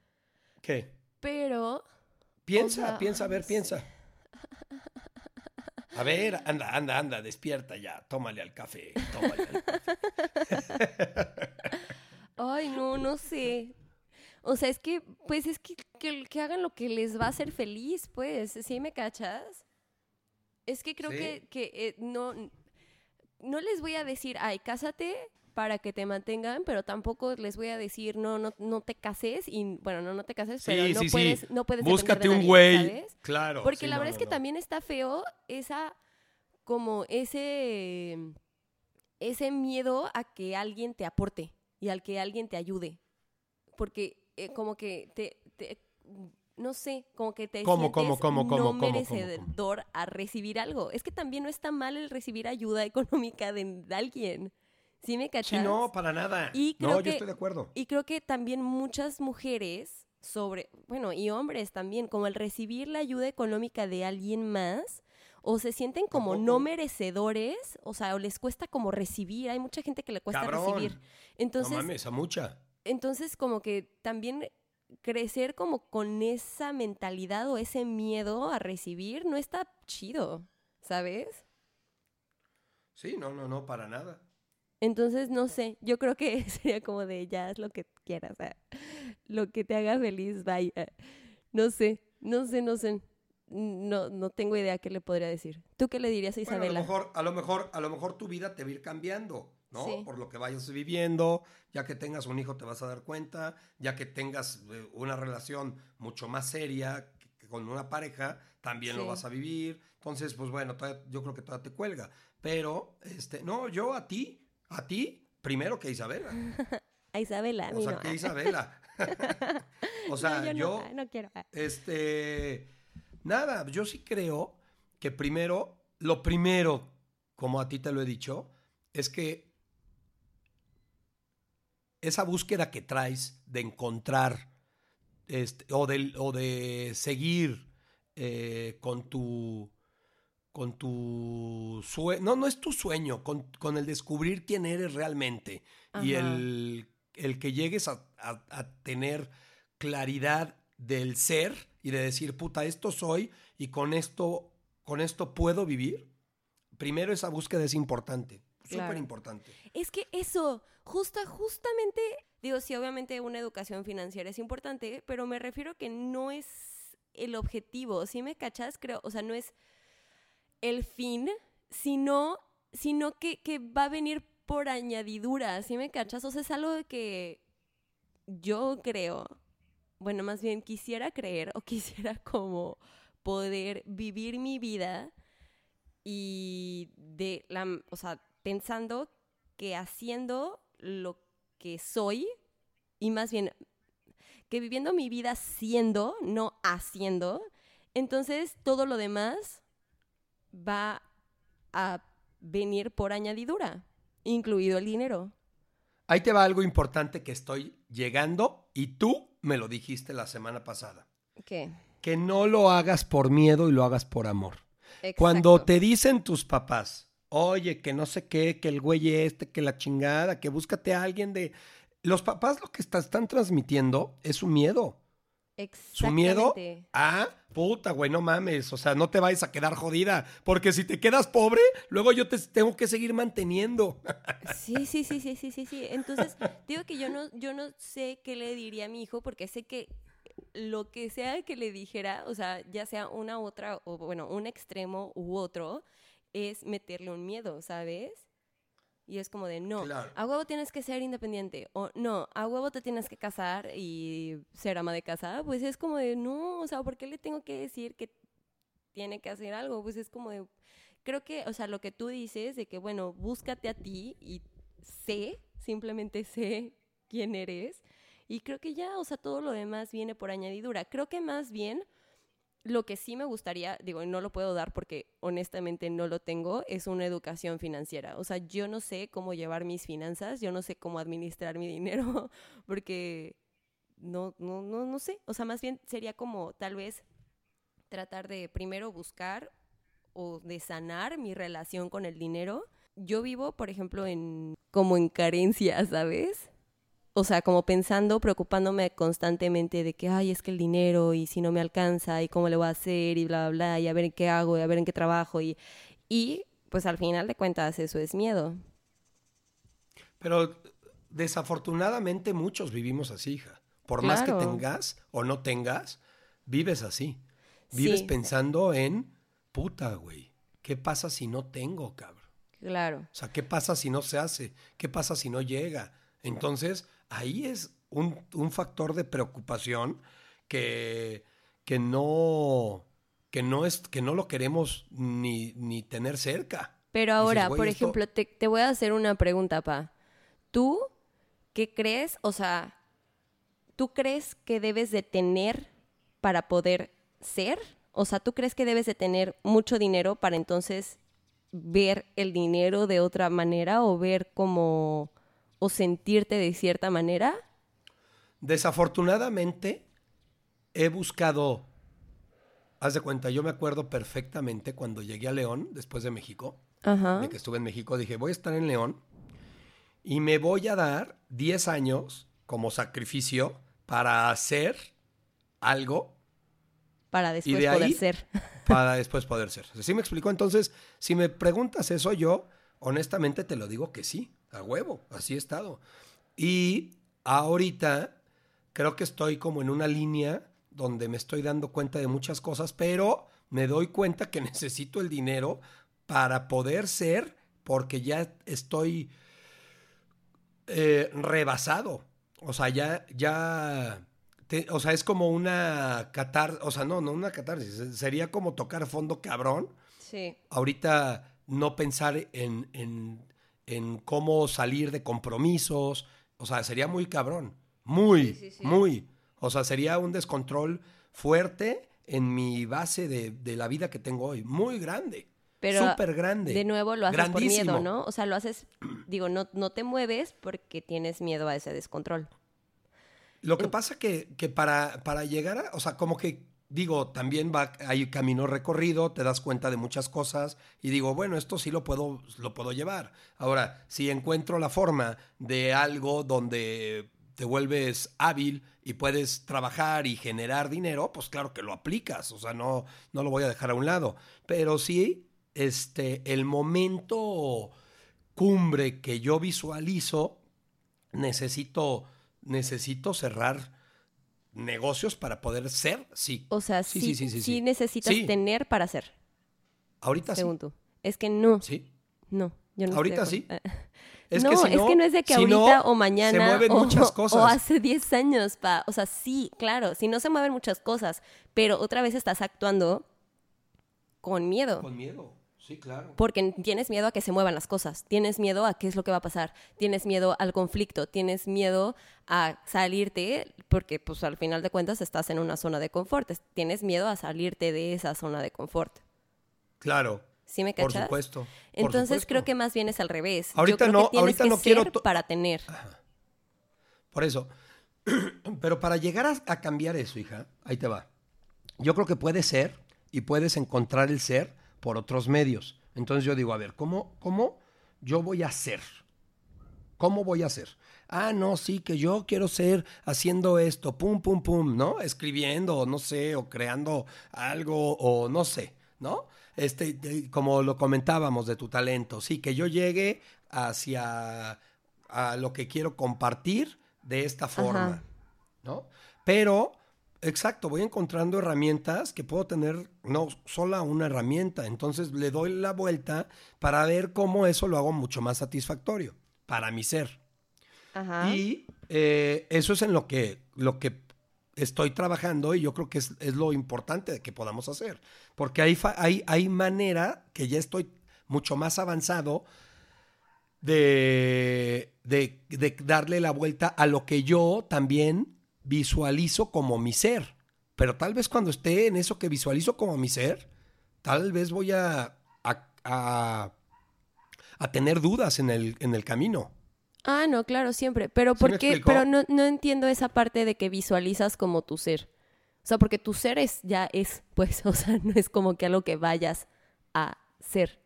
¿Qué? Pero Piensa, sea, piensa, a ver, piensa. A ver, anda, anda, anda, despierta ya. Tómale al café, tómale al café. (laughs) Ay, no, no sé. O sea, es que, pues es que, que, que hagan lo que les va a hacer feliz, pues. ¿Sí me cachas? Es que creo Sí. que, que eh, no, no les voy a decir, ay, cásate para que te mantengan, pero tampoco les voy a decir, no, no, no te cases y, bueno, no, no te cases, pero no puedes, no puedes Búscate de un güey. Claro. Porque la no, verdad no, es que también está feo esa, como ese, ese miedo a que alguien te aporte y al que alguien te ayude. Porque eh, como que te, te- no sé, como que te ¿Cómo, sientes cómo, cómo, no merecedor a recibir algo. Es que también no está mal el recibir ayuda (laughs) económica de, de alguien. ¿Sí me cachas? Sí, no, para nada. Y no, creo yo que- estoy de acuerdo. Y creo que también muchas mujeres sobre, bueno, y hombres también, como el recibir la ayuda económica de alguien más, o se sienten como no merecedores, o sea, o les cuesta como recibir, hay mucha gente que le cuesta Cabrón. recibir. Entonces, no mames, a mucha. entonces como que también crecer como con esa mentalidad o ese miedo a recibir no está chido, ¿sabes? Sí, no, no, no, para nada. Entonces, no sé, yo creo que (laughs) sería como de ya haz lo que quieras, sea, lo que te haga feliz, vaya. No sé, no sé, no sé. No, no tengo idea qué le podría decir. ¿Tú qué le dirías a Bueno, a Isabela? lo mejor, a lo mejor, a lo mejor tu vida te va a ir cambiando, ¿no? Sí. Por lo que vayas viviendo, ya que tengas un hijo te vas a dar cuenta, ya que tengas eh, una relación mucho más seria que- con una pareja, también lo vas a vivir. Entonces, pues bueno, todavía- yo creo que todavía te cuelga. Pero, este, no, yo a ti, a ti, primero que a Isabela. (laughs) A Isabela, a O sea, no. que Isabela. (laughs) o sea, No, yo, yo, no, ah, no quiero. ah. este, nada, yo sí creo que primero, lo primero, como a ti te lo he dicho, es que esa búsqueda que traes de encontrar este, o, de, o de seguir eh, con tu con tu sueño, no, no es tu sueño, con, con el descubrir quién eres realmente y el, el que llegues a, a- a tener claridad del ser y de decir, puta, esto soy y con esto, con esto puedo vivir. Primero esa búsqueda es importante, Claro. súper importante. Es que eso, justa, justamente, digo, sí, obviamente una educación financiera es importante, pero me refiero que no es el objetivo, ¿sí me cachas? Creo, o sea, no es el fin, sino, sino que, que va a venir por añadidura, ¿sí me cachas? O sea, es algo que yo creo, bueno, más bien quisiera creer o (laughs) quisiera como poder vivir mi vida y de la, o sea, pensando que haciendo lo que soy y más bien que viviendo mi vida siendo, no haciendo, entonces todo lo demás va a venir por añadidura, incluido el dinero. Ahí te va algo importante que estoy llegando y tú me lo dijiste la semana pasada. ¿Qué? Que no lo hagas por miedo y lo hagas por amor. Cuando te dicen tus papás, oye, que no sé qué, que el güey este, que la chingada, que búscate a alguien de... Los papás lo que está- están transmitiendo es su miedo. Su miedo a, puta, güey, no mames, o sea, no te vayas a quedar jodida, porque si te quedas pobre, luego yo te tengo que seguir manteniendo. (laughs) Sí, sí, sí, sí, sí, sí, sí. Entonces, digo que yo no, yo no sé qué le diría a mi hijo, porque sé que lo que sea que le dijera, o sea, ya sea una u otra, o bueno, un extremo u otro, es meterle un miedo, ¿sabes? Y es como de, no, Claro. a huevo tienes que ser independiente, o no, a huevo te tienes que casar y ser ama de casa, pues es como de, no, o sea, ¿por qué le tengo que decir que tiene que hacer algo? Pues es como de, creo que, o sea, lo que tú dices de que, bueno, búscate a ti y sé, simplemente sé quién eres. Y creo que ya, o sea, todo lo demás viene por añadidura. Creo que más bien lo que sí me gustaría, digo, no lo puedo dar porque honestamente no lo tengo, es una educación financiera. O sea, yo no sé cómo llevar mis finanzas, yo no sé cómo administrar mi dinero, (laughs) porque no, no, no, no sé. O sea, más bien sería como tal vez tratar de primero buscar o de sanar mi relación con el dinero, yo vivo, por ejemplo, en como en carencia, ¿sabes? O sea, como pensando, preocupándome constantemente de que, ay, es que el dinero y si no me alcanza y cómo le voy a hacer y bla, bla, bla, y a ver en qué hago y a ver en qué trabajo y, y pues al final de cuentas eso es miedo. Pero desafortunadamente muchos vivimos así, hija. Por más que tengas o no tengas, vives así. Vives Sí. pensando en, puta, güey, ¿qué pasa si no tengo, cabrón? Claro. O sea, ¿qué pasa si no se hace? ¿Qué pasa si no llega? Entonces, ahí es un, un factor de preocupación que, que no que no es que no lo queremos ni, ni tener cerca. Pero ahora, "Güey, por esto- ejemplo, te, te voy a hacer una pregunta, Pa. ¿Tú qué crees? O sea, ¿tú crees que debes de tener para poder ser? O sea, ¿tú crees que debes de tener mucho dinero para entonces ver el dinero de otra manera o ver como o sentirte de cierta manera? Desafortunadamente, he buscado, haz de cuenta, yo me acuerdo perfectamente cuando llegué a León, después de México, Ajá. de que estuve en México, dije, voy a estar en León y me voy a dar 10 años como sacrificio para hacer algo Para después de poder ahí- ser. (laughs) para (laughs) después poder ser. ¿Sí me explico? Entonces, si me preguntas eso, yo honestamente te lo digo que sí, a huevo, así he estado. Y ahorita creo que estoy como en una línea donde me estoy dando cuenta de muchas cosas, pero me doy cuenta que (laughs) necesito el dinero para poder ser, porque ya estoy eh, rebasado. O sea, ya, ya, te- o sea, es como una catar, o sea, no, no una catarsis, sería como tocar fondo cabrón. Sí. Ahorita no pensar en, en, en cómo salir de compromisos, o sea, sería muy cabrón, muy, Sí, sí, sí. muy. O sea, sería un descontrol fuerte en mi base de, de la vida que tengo hoy, muy grande. Pero súper grande. de nuevo lo haces por miedo, ¿no? O sea, lo haces, digo, no, no te mueves porque tienes miedo a ese descontrol. Lo que pasa que, que para, para llegar a, o sea, como que digo, también va, hay camino recorrido, te das cuenta de muchas cosas y digo, bueno, esto sí lo puedo, lo puedo llevar. Ahora, si encuentro la forma de algo donde te vuelves hábil y puedes trabajar y generar dinero, pues claro que lo aplicas, o sea, no, no lo voy a dejar a un lado. Pero sí, este, el momento cumbre que yo visualizo, necesito, necesito cerrar negocios para poder ser, sí. O sea, Sí, sí, sí, sí, sí, sí sí. necesitas Sí. tener para ser, Ahorita sí. según tú. Es que no, Sí. no. Yo no Ahorita sí. (laughs) acuerdo. Es no, que si es que no es de que si ahorita no, o mañana se mueven o, muchas (laughs) cosas. o hace 10 años, pa. O sea, sí, claro, si no se mueven muchas cosas, pero otra vez estás actuando con miedo. Con miedo, sí, claro. Porque tienes miedo a que se muevan las cosas, tienes miedo a qué es lo que va a pasar, tienes miedo al conflicto, tienes miedo a salirte, porque pues al final de cuentas estás en una zona de confort, es- tienes miedo a salirte de esa zona de confort. Claro, ¿Sí me por cachas? supuesto. por Entonces supuesto. creo que más bien es al revés. Yo Ahorita creo no- que tienes ahorita que no quiero ser to- para tener. Por eso. (clears throat) Pero para llegar a, a cambiar eso, hija, ahí te va. Yo creo que puede ser y puedes encontrar el ser por otros medios. Entonces yo digo, a ver, ¿cómo, cómo yo voy a ser? ¿Cómo voy a ser? Ah, no, sí, que yo quiero ser haciendo esto, pum, pum, pum, ¿no? Escribiendo, o no sé, o creando algo, o no sé, ¿no? Este, como lo comentábamos de tu talento, sí, que yo llegue hacia a lo que quiero compartir de esta forma, Ajá. ¿no? Pero, exacto, voy encontrando herramientas que puedo tener, no sola una herramienta, entonces le doy la vuelta para ver cómo eso lo hago mucho más satisfactorio para mi ser. Ajá. Y eh, eso es en lo que, lo que estoy trabajando y yo creo que es, es lo importante que podamos hacer. Porque hay, hay, hay manera que ya estoy mucho más avanzado de, de, de darle la vuelta a lo que yo también visualizo como mi ser. Pero tal vez cuando esté en eso que visualizo como mi ser, tal vez voy a, a, a- a tener dudas en el, en el camino. Ah, no, claro, siempre. Pero ¿Sí ¿por me qué? explicó? Pero no, no entiendo esa parte de que visualizas como tu ser. O sea, porque tu ser es, ya es, pues, (laughs) o sea, no es como que algo que vayas a ser.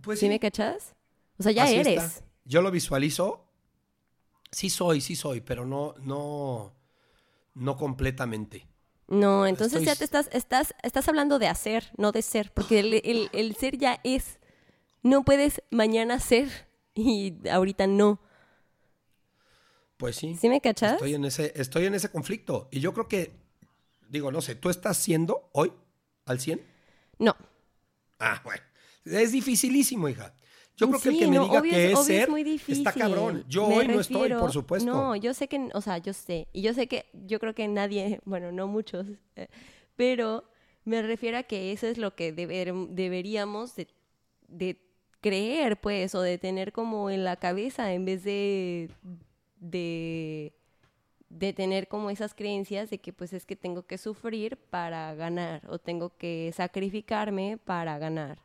Pues ¿Sí, me cachas? O sea, ya Así eres. está. Yo lo visualizo. Sí soy, sí soy, pero no, no, no completamente. No, entonces Estoy ya te estás, estás, estás hablando de hacer, no de ser, porque el, el- el ser ya es. No puedes mañana ser y ahorita no. Pues sí. ¿Sí me cachas? Estoy en ese, estoy en ese conflicto. Y yo creo que, digo, no sé, ¿tú estás siendo hoy al 100? No. Ah, bueno. Es dificilísimo, hija. Yo creo que el Sí, que me no, diga obvio que es ser muy difícil. está cabrón. Yo Me hoy no estoy, por supuesto. No, yo sé que, o sea, yo sé. Y yo sé que, yo creo que nadie, (laughs) bueno, no muchos, eh, pero me refiero a que eso es lo que deber- deberíamos de, de creer, pues, o de tener como en la cabeza en vez de, de, de tener como esas creencias de que, pues, es que tengo que sufrir para ganar o tengo que sacrificarme para ganar.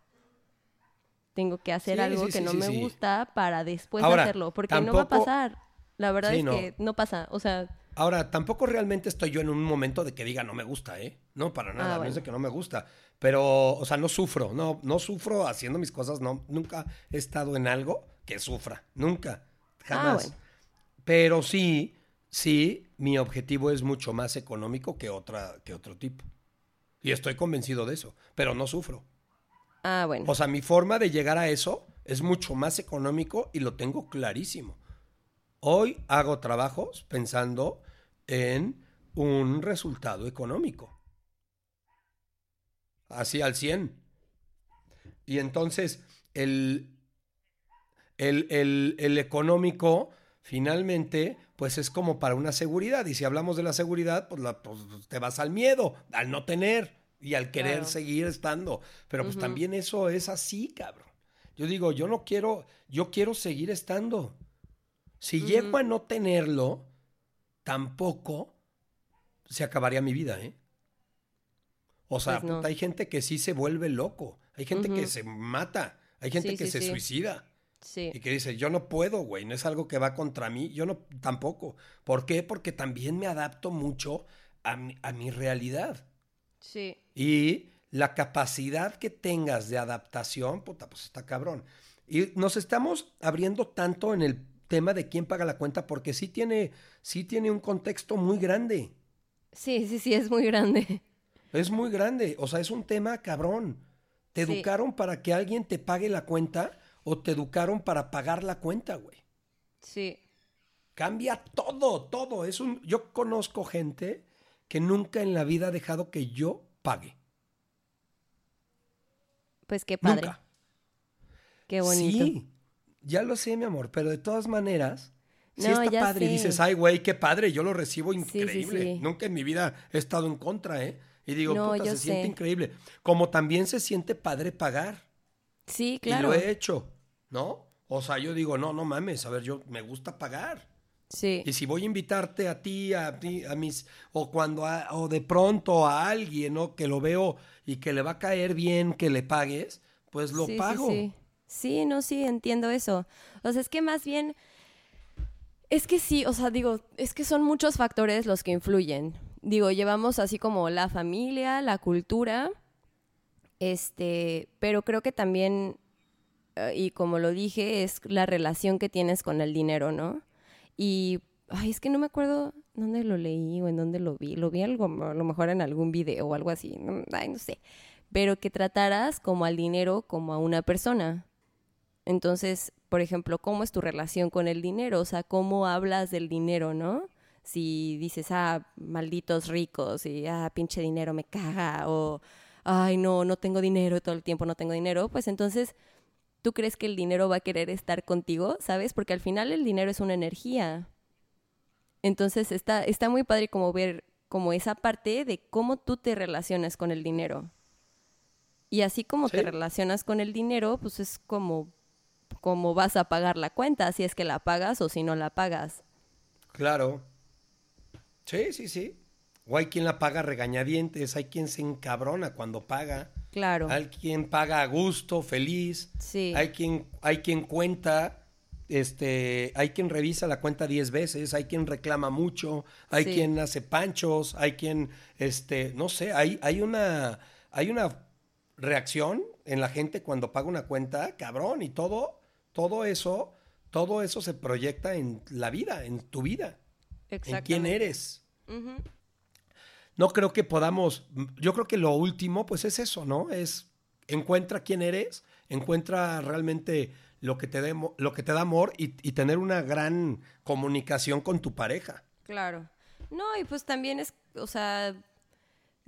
Tengo que hacer Sí, algo sí, que no me gusta para después Ahora, hacerlo, porque no va a pasar. La verdad es no. que no pasa, o sea, Ahora, tampoco realmente estoy yo en un momento de que diga no me gusta, ¿eh? No, para nada, no bueno. es de que no me gusta. Pero, o sea, no sufro, no, no sufro haciendo mis cosas, no, nunca he estado en algo que sufra, nunca, jamás. bueno. Pero sí, sí, mi objetivo es mucho más económico que, otra, que otro tipo. Y estoy convencido de eso, pero no sufro. Ah, bueno. O sea, mi forma de llegar a eso es mucho más económico y lo tengo clarísimo. Hoy hago trabajos pensando en un resultado económico. Así al 100. Y entonces el, el, el- económico finalmente pues es como para una seguridad. Y si hablamos de la seguridad, pues, pues, te vas al miedo, al no tener y al querer Claro. seguir estando. Pero pues también eso es así, cabrón. Yo digo, yo no quiero, yo quiero seguir estando. Si llego a no tenerlo, tampoco se acabaría mi vida, ¿eh? O sea, Pues no. puta, hay gente que sí se vuelve loco. Hay gente que se mata. Hay gente Sí, que sí, se sí. suicida. Sí. Y que dice, yo no puedo, güey, no es algo que va contra mí, yo no, tampoco. ¿Por qué? Porque también me adapto mucho a mi, a mi realidad. Sí. Y la capacidad que tengas de adaptación, puta, pues está cabrón. Y nos estamos abriendo tanto en el tema de quién paga la cuenta, porque sí tiene, sí tiene un contexto muy grande. Sí, sí, sí, es muy grande. (laughs) Es muy grande. O sea, es un tema cabrón. ¿Te Sí. educaron para que alguien te pague la cuenta o te educaron para pagar la cuenta, güey? Sí. Cambia todo, todo. Es un. Yo conozco gente que nunca en la vida ha dejado que yo pague. Pues qué padre. Nunca. Qué bonito. Sí, ya lo sé, mi amor, pero de todas maneras, No, está padre. Y sé. dices, ay, güey, qué padre, yo lo recibo sí, increíble. sí. Nunca en mi vida he estado en contra, ¿eh? Y digo, No, puta, se siente increíble. Como también se siente padre pagar. Sí, Y claro. lo he hecho, ¿no? O sea, yo digo, no, no mames, a ver, yo me gusta pagar. Sí. Y si voy a invitarte a ti, a a mis, o cuando, a- o de pronto a alguien, ¿no? Que lo veo y que le va a caer bien que le pagues, pues lo Sí, sí, pago. Sí, Sí, no, sí, entiendo eso. O sea, es que más bien, es que sí, o sea, digo, es que son muchos factores los que influyen. Digo, llevamos así como la familia, la cultura, este, pero creo que también, eh, y como lo dije, es la relación que tienes con el dinero, ¿no? Y, ay, es que no me acuerdo dónde lo leí o en dónde lo vi. Lo vi algo, a lo mejor en algún video o algo así, ay, no sé pero que trataras como al dinero como a una persona. Entonces, por ejemplo, ¿cómo es tu relación con el dinero? O sea, ¿cómo hablas del dinero, no? Si dices, ah, malditos ricos, y ah, pinche dinero me caga, o ay, no, no tengo dinero, todo el tiempo no tengo dinero, pues entonces, ¿tú crees que el dinero va a querer estar contigo? ¿Sabes? Porque al final el dinero es una energía. Entonces, está, está muy padre como ver como esa parte de cómo tú te relacionas con el dinero. Y así como te relacionas con el dinero, pues es como, como vas a pagar la cuenta, si es que la pagas o si no la pagas. Claro. Sí, sí, sí. O hay quien la paga regañadientes, hay quien se encabrona cuando paga, Claro. hay quien paga a gusto, feliz, Sí. hay quien, hay quien cuenta, este, hay quien revisa la cuenta 10 veces, hay quien reclama mucho, hay Sí. quien hace panchos, hay quien, este, no sé, hay, hay una, hay una reacción en la gente cuando paga una cuenta, cabrón, y todo, todo eso, todo eso se proyecta en la vida, en tu vida, en quién eres. Ujú. No creo que podamos, yo creo que lo último, pues es eso, ¿no? Es encuentra quién eres, encuentra realmente lo que te, mo- lo que te da amor y, y tener una gran comunicación con tu pareja. Claro. No, y pues también es, o sea,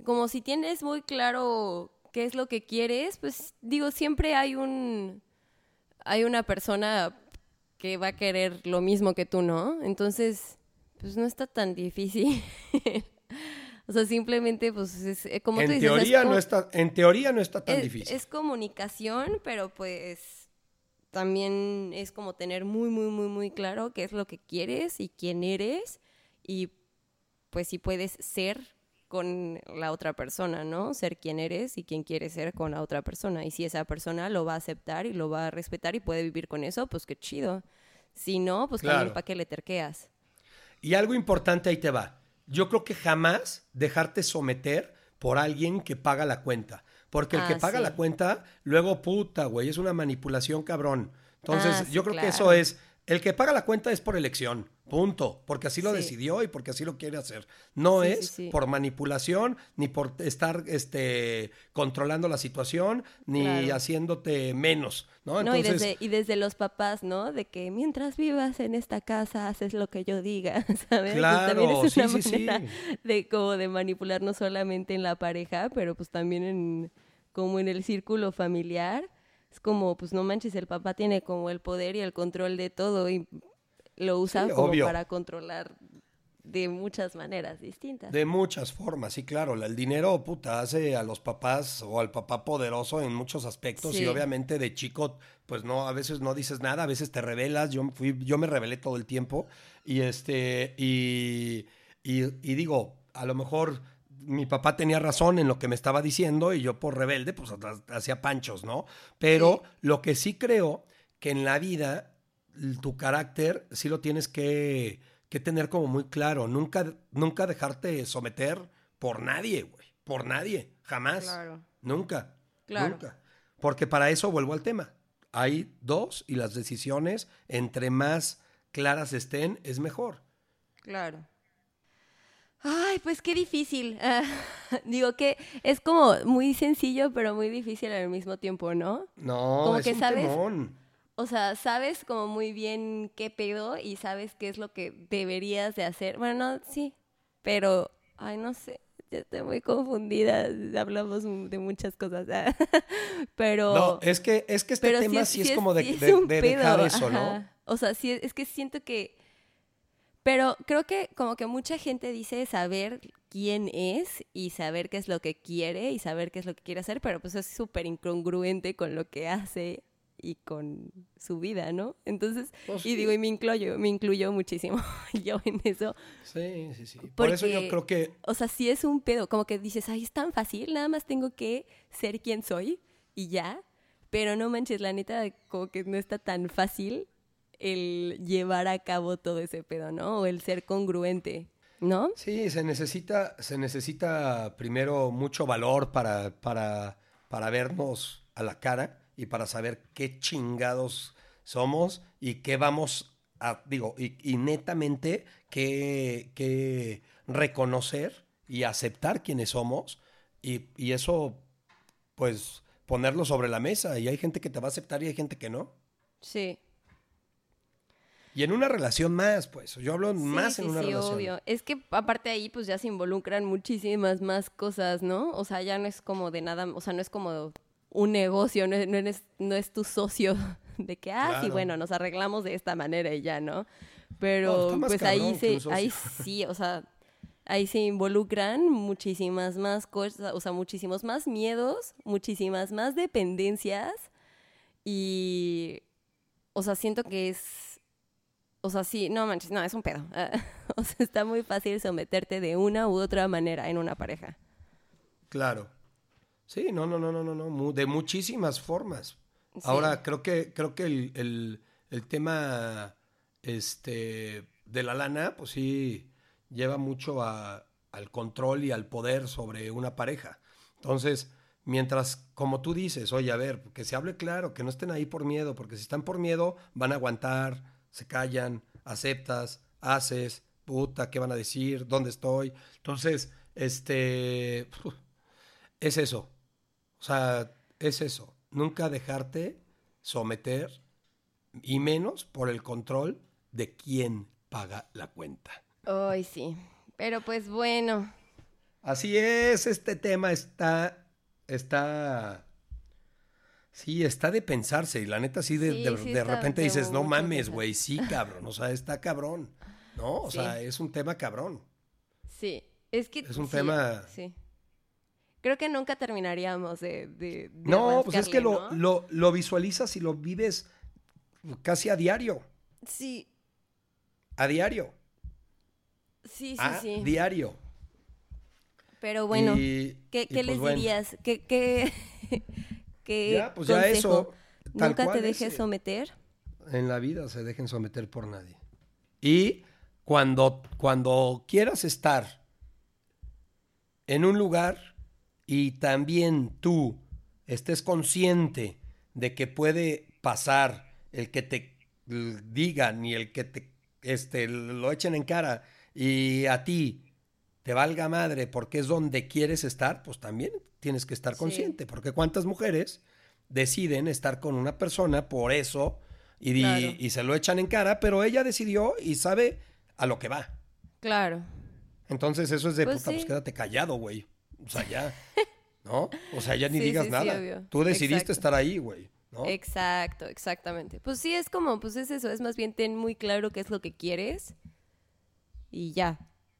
como si tienes muy claro qué es lo que quieres, pues digo, siempre hay un, hay una persona que va a querer lo mismo que tú, ¿no? Entonces, pues no está tan difícil. (laughs) o sea, simplemente, pues, es, eh, como tú dices, es teoría como- no está, en teoría no está tan es, difícil. es comunicación, pero pues también es como tener muy, muy, muy, muy claro qué es lo que quieres y quién eres y pues si puedes ser con la otra persona, ¿no? Ser quien eres y quién quieres ser con la otra persona. Y si esa persona lo va a aceptar y lo va a respetar y puede vivir con eso, pues qué chido. Si no, pues Claro. también para qué le terqueas. Y algo importante ahí te va. Yo creo que jamás dejarte someter por alguien que paga la cuenta. Porque el Ah, que paga sí. la cuenta, luego puta, güey, es una manipulación cabrón. Entonces, Ah, sí, yo creo que eso es, el que paga la cuenta es por elección, punto. Porque así lo Sí. decidió y porque así lo quiere hacer. No Sí, es sí, por manipulación, ni por estar este, controlando la situación, ni Claro. haciéndote menos, ¿no? No, y desde, y desde los papás, ¿no? De que mientras vivas en esta casa, haces lo que yo diga, (laughs) ¿sabes? Pues Claro, también es una sí, sí. manera de como de manipular no solamente en la pareja, pero pues también en como en el círculo familiar. Es como, pues no manches, el papá tiene como el poder y el control de todo y lo usa Sí, como obvio. para controlar de muchas maneras distintas. De muchas formas, sí, claro. la- El dinero, puta, hace a los papás o al papá poderoso en muchos aspectos y obviamente de chico, pues no, a veces no dices nada, a veces te revelas. Yo, fui, yo me revelé todo el tiempo y este, y, y, y digo, a lo mejor mi papá tenía razón en lo que me estaba diciendo y yo por rebelde, pues ha- hacía panchos, ¿no? Pero lo que sí creo que en la vida tu carácter sí lo tienes que, que tener como muy claro. Nunca, nunca dejarte someter por nadie, güey. Por nadie. Jamás. Claro. Nunca. Claro. Nunca. Porque para eso vuelvo al tema. Hay dos y las decisiones, entre más claras estén, es mejor. Claro. Ay, pues qué difícil. Ah, (laughs) digo que es como muy sencillo, pero muy difícil al mismo tiempo, ¿no? No, Como es que un sabes- temón. O sea, sabes como muy bien qué pedo y sabes qué es lo que deberías de hacer. Bueno, no, sí, pero, ay, no sé, ya estoy muy confundida. Hablamos de muchas cosas. ah. (laughs) pero, No, es que, es que este tema sí es, como de, sí es de- dejar eso, ¿no? O sea, sí, es que siento que... Pero creo que como que mucha gente dice saber quién es y saber qué es lo que quiere y saber qué es lo que quiere hacer, pero pues es súper incongruente con lo que hace y con su vida, ¿no? Entonces, Pues y digo, y me incluyo, me incluyo muchísimo (laughs) yo en eso. Sí, sí, sí. Por eso yo creo que O sea, sí es un pedo, como que dices, ay, es tan fácil, nada más tengo que ser quien soy y ya. Pero no manches, la neta, como que no está tan fácil el llevar a cabo todo ese pedo, ¿no? O el ser congruente, ¿no? Sí, se necesita, se necesita primero mucho valor para, para, para vernos a la cara y para saber qué chingados somos y qué vamos a, digo, y, y netamente qué, qué reconocer y aceptar quiénes somos y, y eso, pues, ponerlo sobre la mesa y hay gente que te va a aceptar y hay gente que no. Sí. Y en una relación más, pues, yo hablo Sí, más sí, en una sí, relación. obvio. Es que aparte ahí pues ya se involucran muchísimas más cosas, ¿no? O sea, ya no es como de nada, o sea, no es como un negocio, no, es- no eres, no es tu socio (laughs) de que, ah, sí, Claro. bueno, nos arreglamos de esta manera y ya, ¿no? Pero pues ahí se, ahí sí, o sea, ahí se involucran muchísimas más cosas, o sea, muchísimos más miedos, muchísimas más dependencias y, o sea, siento que es, o sea, sí, no manches, no, es un pedo. (laughs) o sea, está muy fácil someterte de una u otra manera en una pareja. Claro. Sí, no, no, no, no, no, no, de muchísimas formas. Sí. Ahora, creo que, creo que el, el- el tema este, de la lana, pues sí, lleva mucho a- al control y al poder sobre una pareja. Entonces, Mientras, como tú dices, oye, a ver, que se hable claro, que no estén ahí por miedo, porque si están por miedo, van a aguantar, se callan, aceptas, haces, puta, ¿qué van a decir? ¿Dónde estoy? Entonces, este, es eso. O sea, es eso. Nunca dejarte someter y menos por el control de quién paga la cuenta. Ay, sí. Pero pues bueno. Así es, este tema está, está, sí, está de pensarse. Y la neta, sí, de, Sí, de- sí de está repente dices, no mames, pensar". güey, sí, cabrón. O sea, está cabrón. ¿No? O Sí. sea, es un tema cabrón. Sí. Es que. Es un tema- Sí. Creo que nunca terminaríamos de. No, pues es que lo, lo, lo visualizas y lo vives casi a diario. Sí, A diario. sí, sí, a sí. diario. Pero bueno, Y- ¿qué, y qué pues les bueno. dirías? ¿Qué, qué, (laughs) qué Ya, pues ya consejo? eso. tal ¿Nunca te dejes someter? En la vida se dejen someter por nadie. Y cuando, cuando quieras estar en un lugar y también tú estés consciente de que puede pasar el que te digan y el que te este, lo echen en cara y a ti te valga madre porque es donde quieres estar, pues también tienes que estar Sí. consciente. Porque cuántas mujeres deciden estar con una persona por eso y, di- Claro. y se lo echan en cara, pero ella decidió y sabe a lo que va. Claro. Entonces eso es de Pues puta, pues quédate callado, güey. O sea, ya. (laughs) ¿No? O sea, ya ni Sí, digas nada. Tú decidiste Exacto. estar ahí, güey. ¿no? Exacto, exactamente. Pues sí, es como, pues es eso, es más bien ten muy claro qué es lo que quieres y ya.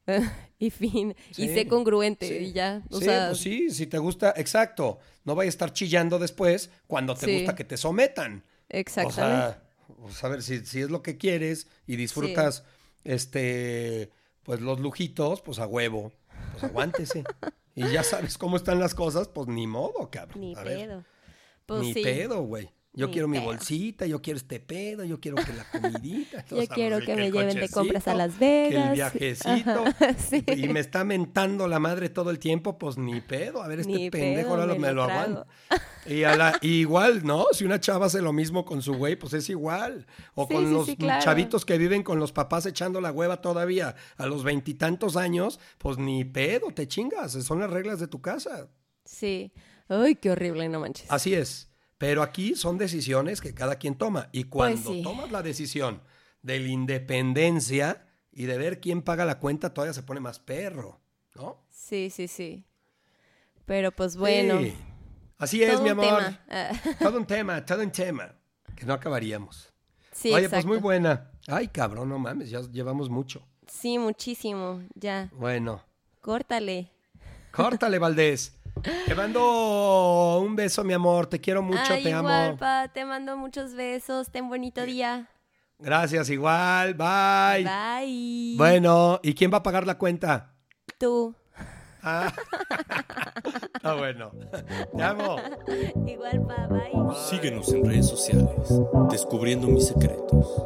(laughs) y fin. Y sé congruente sí. y ya. O sí, sea, pues sí, si te gusta, exacto. No vayas a estar chillando después cuando te Sí. gusta que te sometan. exactamente. O sea, pues, a ver, si, si es lo que quieres y disfrutas, este, pues los lujitos, pues a huevo, pues aguántese. (laughs) y ya sabes cómo están las cosas, pues ni modo, cabrón. Ni a ver, pedo. Pues ni pedo, güey. Yo Ni quiero mi pedo. bolsita, yo quiero este pedo, yo quiero que la (laughs) comidita. Yo quiero que me lleven de compras a Las que el Vegas. viajecito. (laughs) Sí. Y me está mentando la madre todo el tiempo, pues ni pedo. A ver, este Ni pendejo pedo, ahora me me lo lo trago. aguanta. Y, a la- y igual, ¿no? Si una chava hace lo mismo con su güey, pues es igual. O Sí, con sí, los sí, claro. chavitos que viven con los papás echando la hueva todavía a los veintitantos años, pues ni pedo, te chingas. Son las reglas de tu casa. Sí. Ay, qué horrible, no manches. Así es. Pero aquí son decisiones que cada quien toma. Y cuando Pues sí. tomas la decisión de la independencia y de ver quién paga la cuenta, todavía se pone más perro, ¿no? Sí, sí, sí. Pero pues bueno. Sí. Así es, todo mi un amor. tema. Ah, (laughs) Todo un tema, todo un tema. Que no acabaríamos. sí, Oye, exacto. pues muy buena. Ay, cabrón, no mames, ya llevamos mucho. Sí, muchísimo. Ya. Bueno, Córtale. córtale, Valdés. Te mando un beso, mi amor. Te quiero mucho, Ay, te igual, amo. pa. Te mando muchos besos. Ten bonito día. Gracias, igual. Bye. Bye. Bueno, ¿y quién va a pagar la cuenta? Tú. Ah, (laughs) está bueno. Te amo. Igual, pa. Bye. Síguenos en redes sociales, descubriendo mis secretos.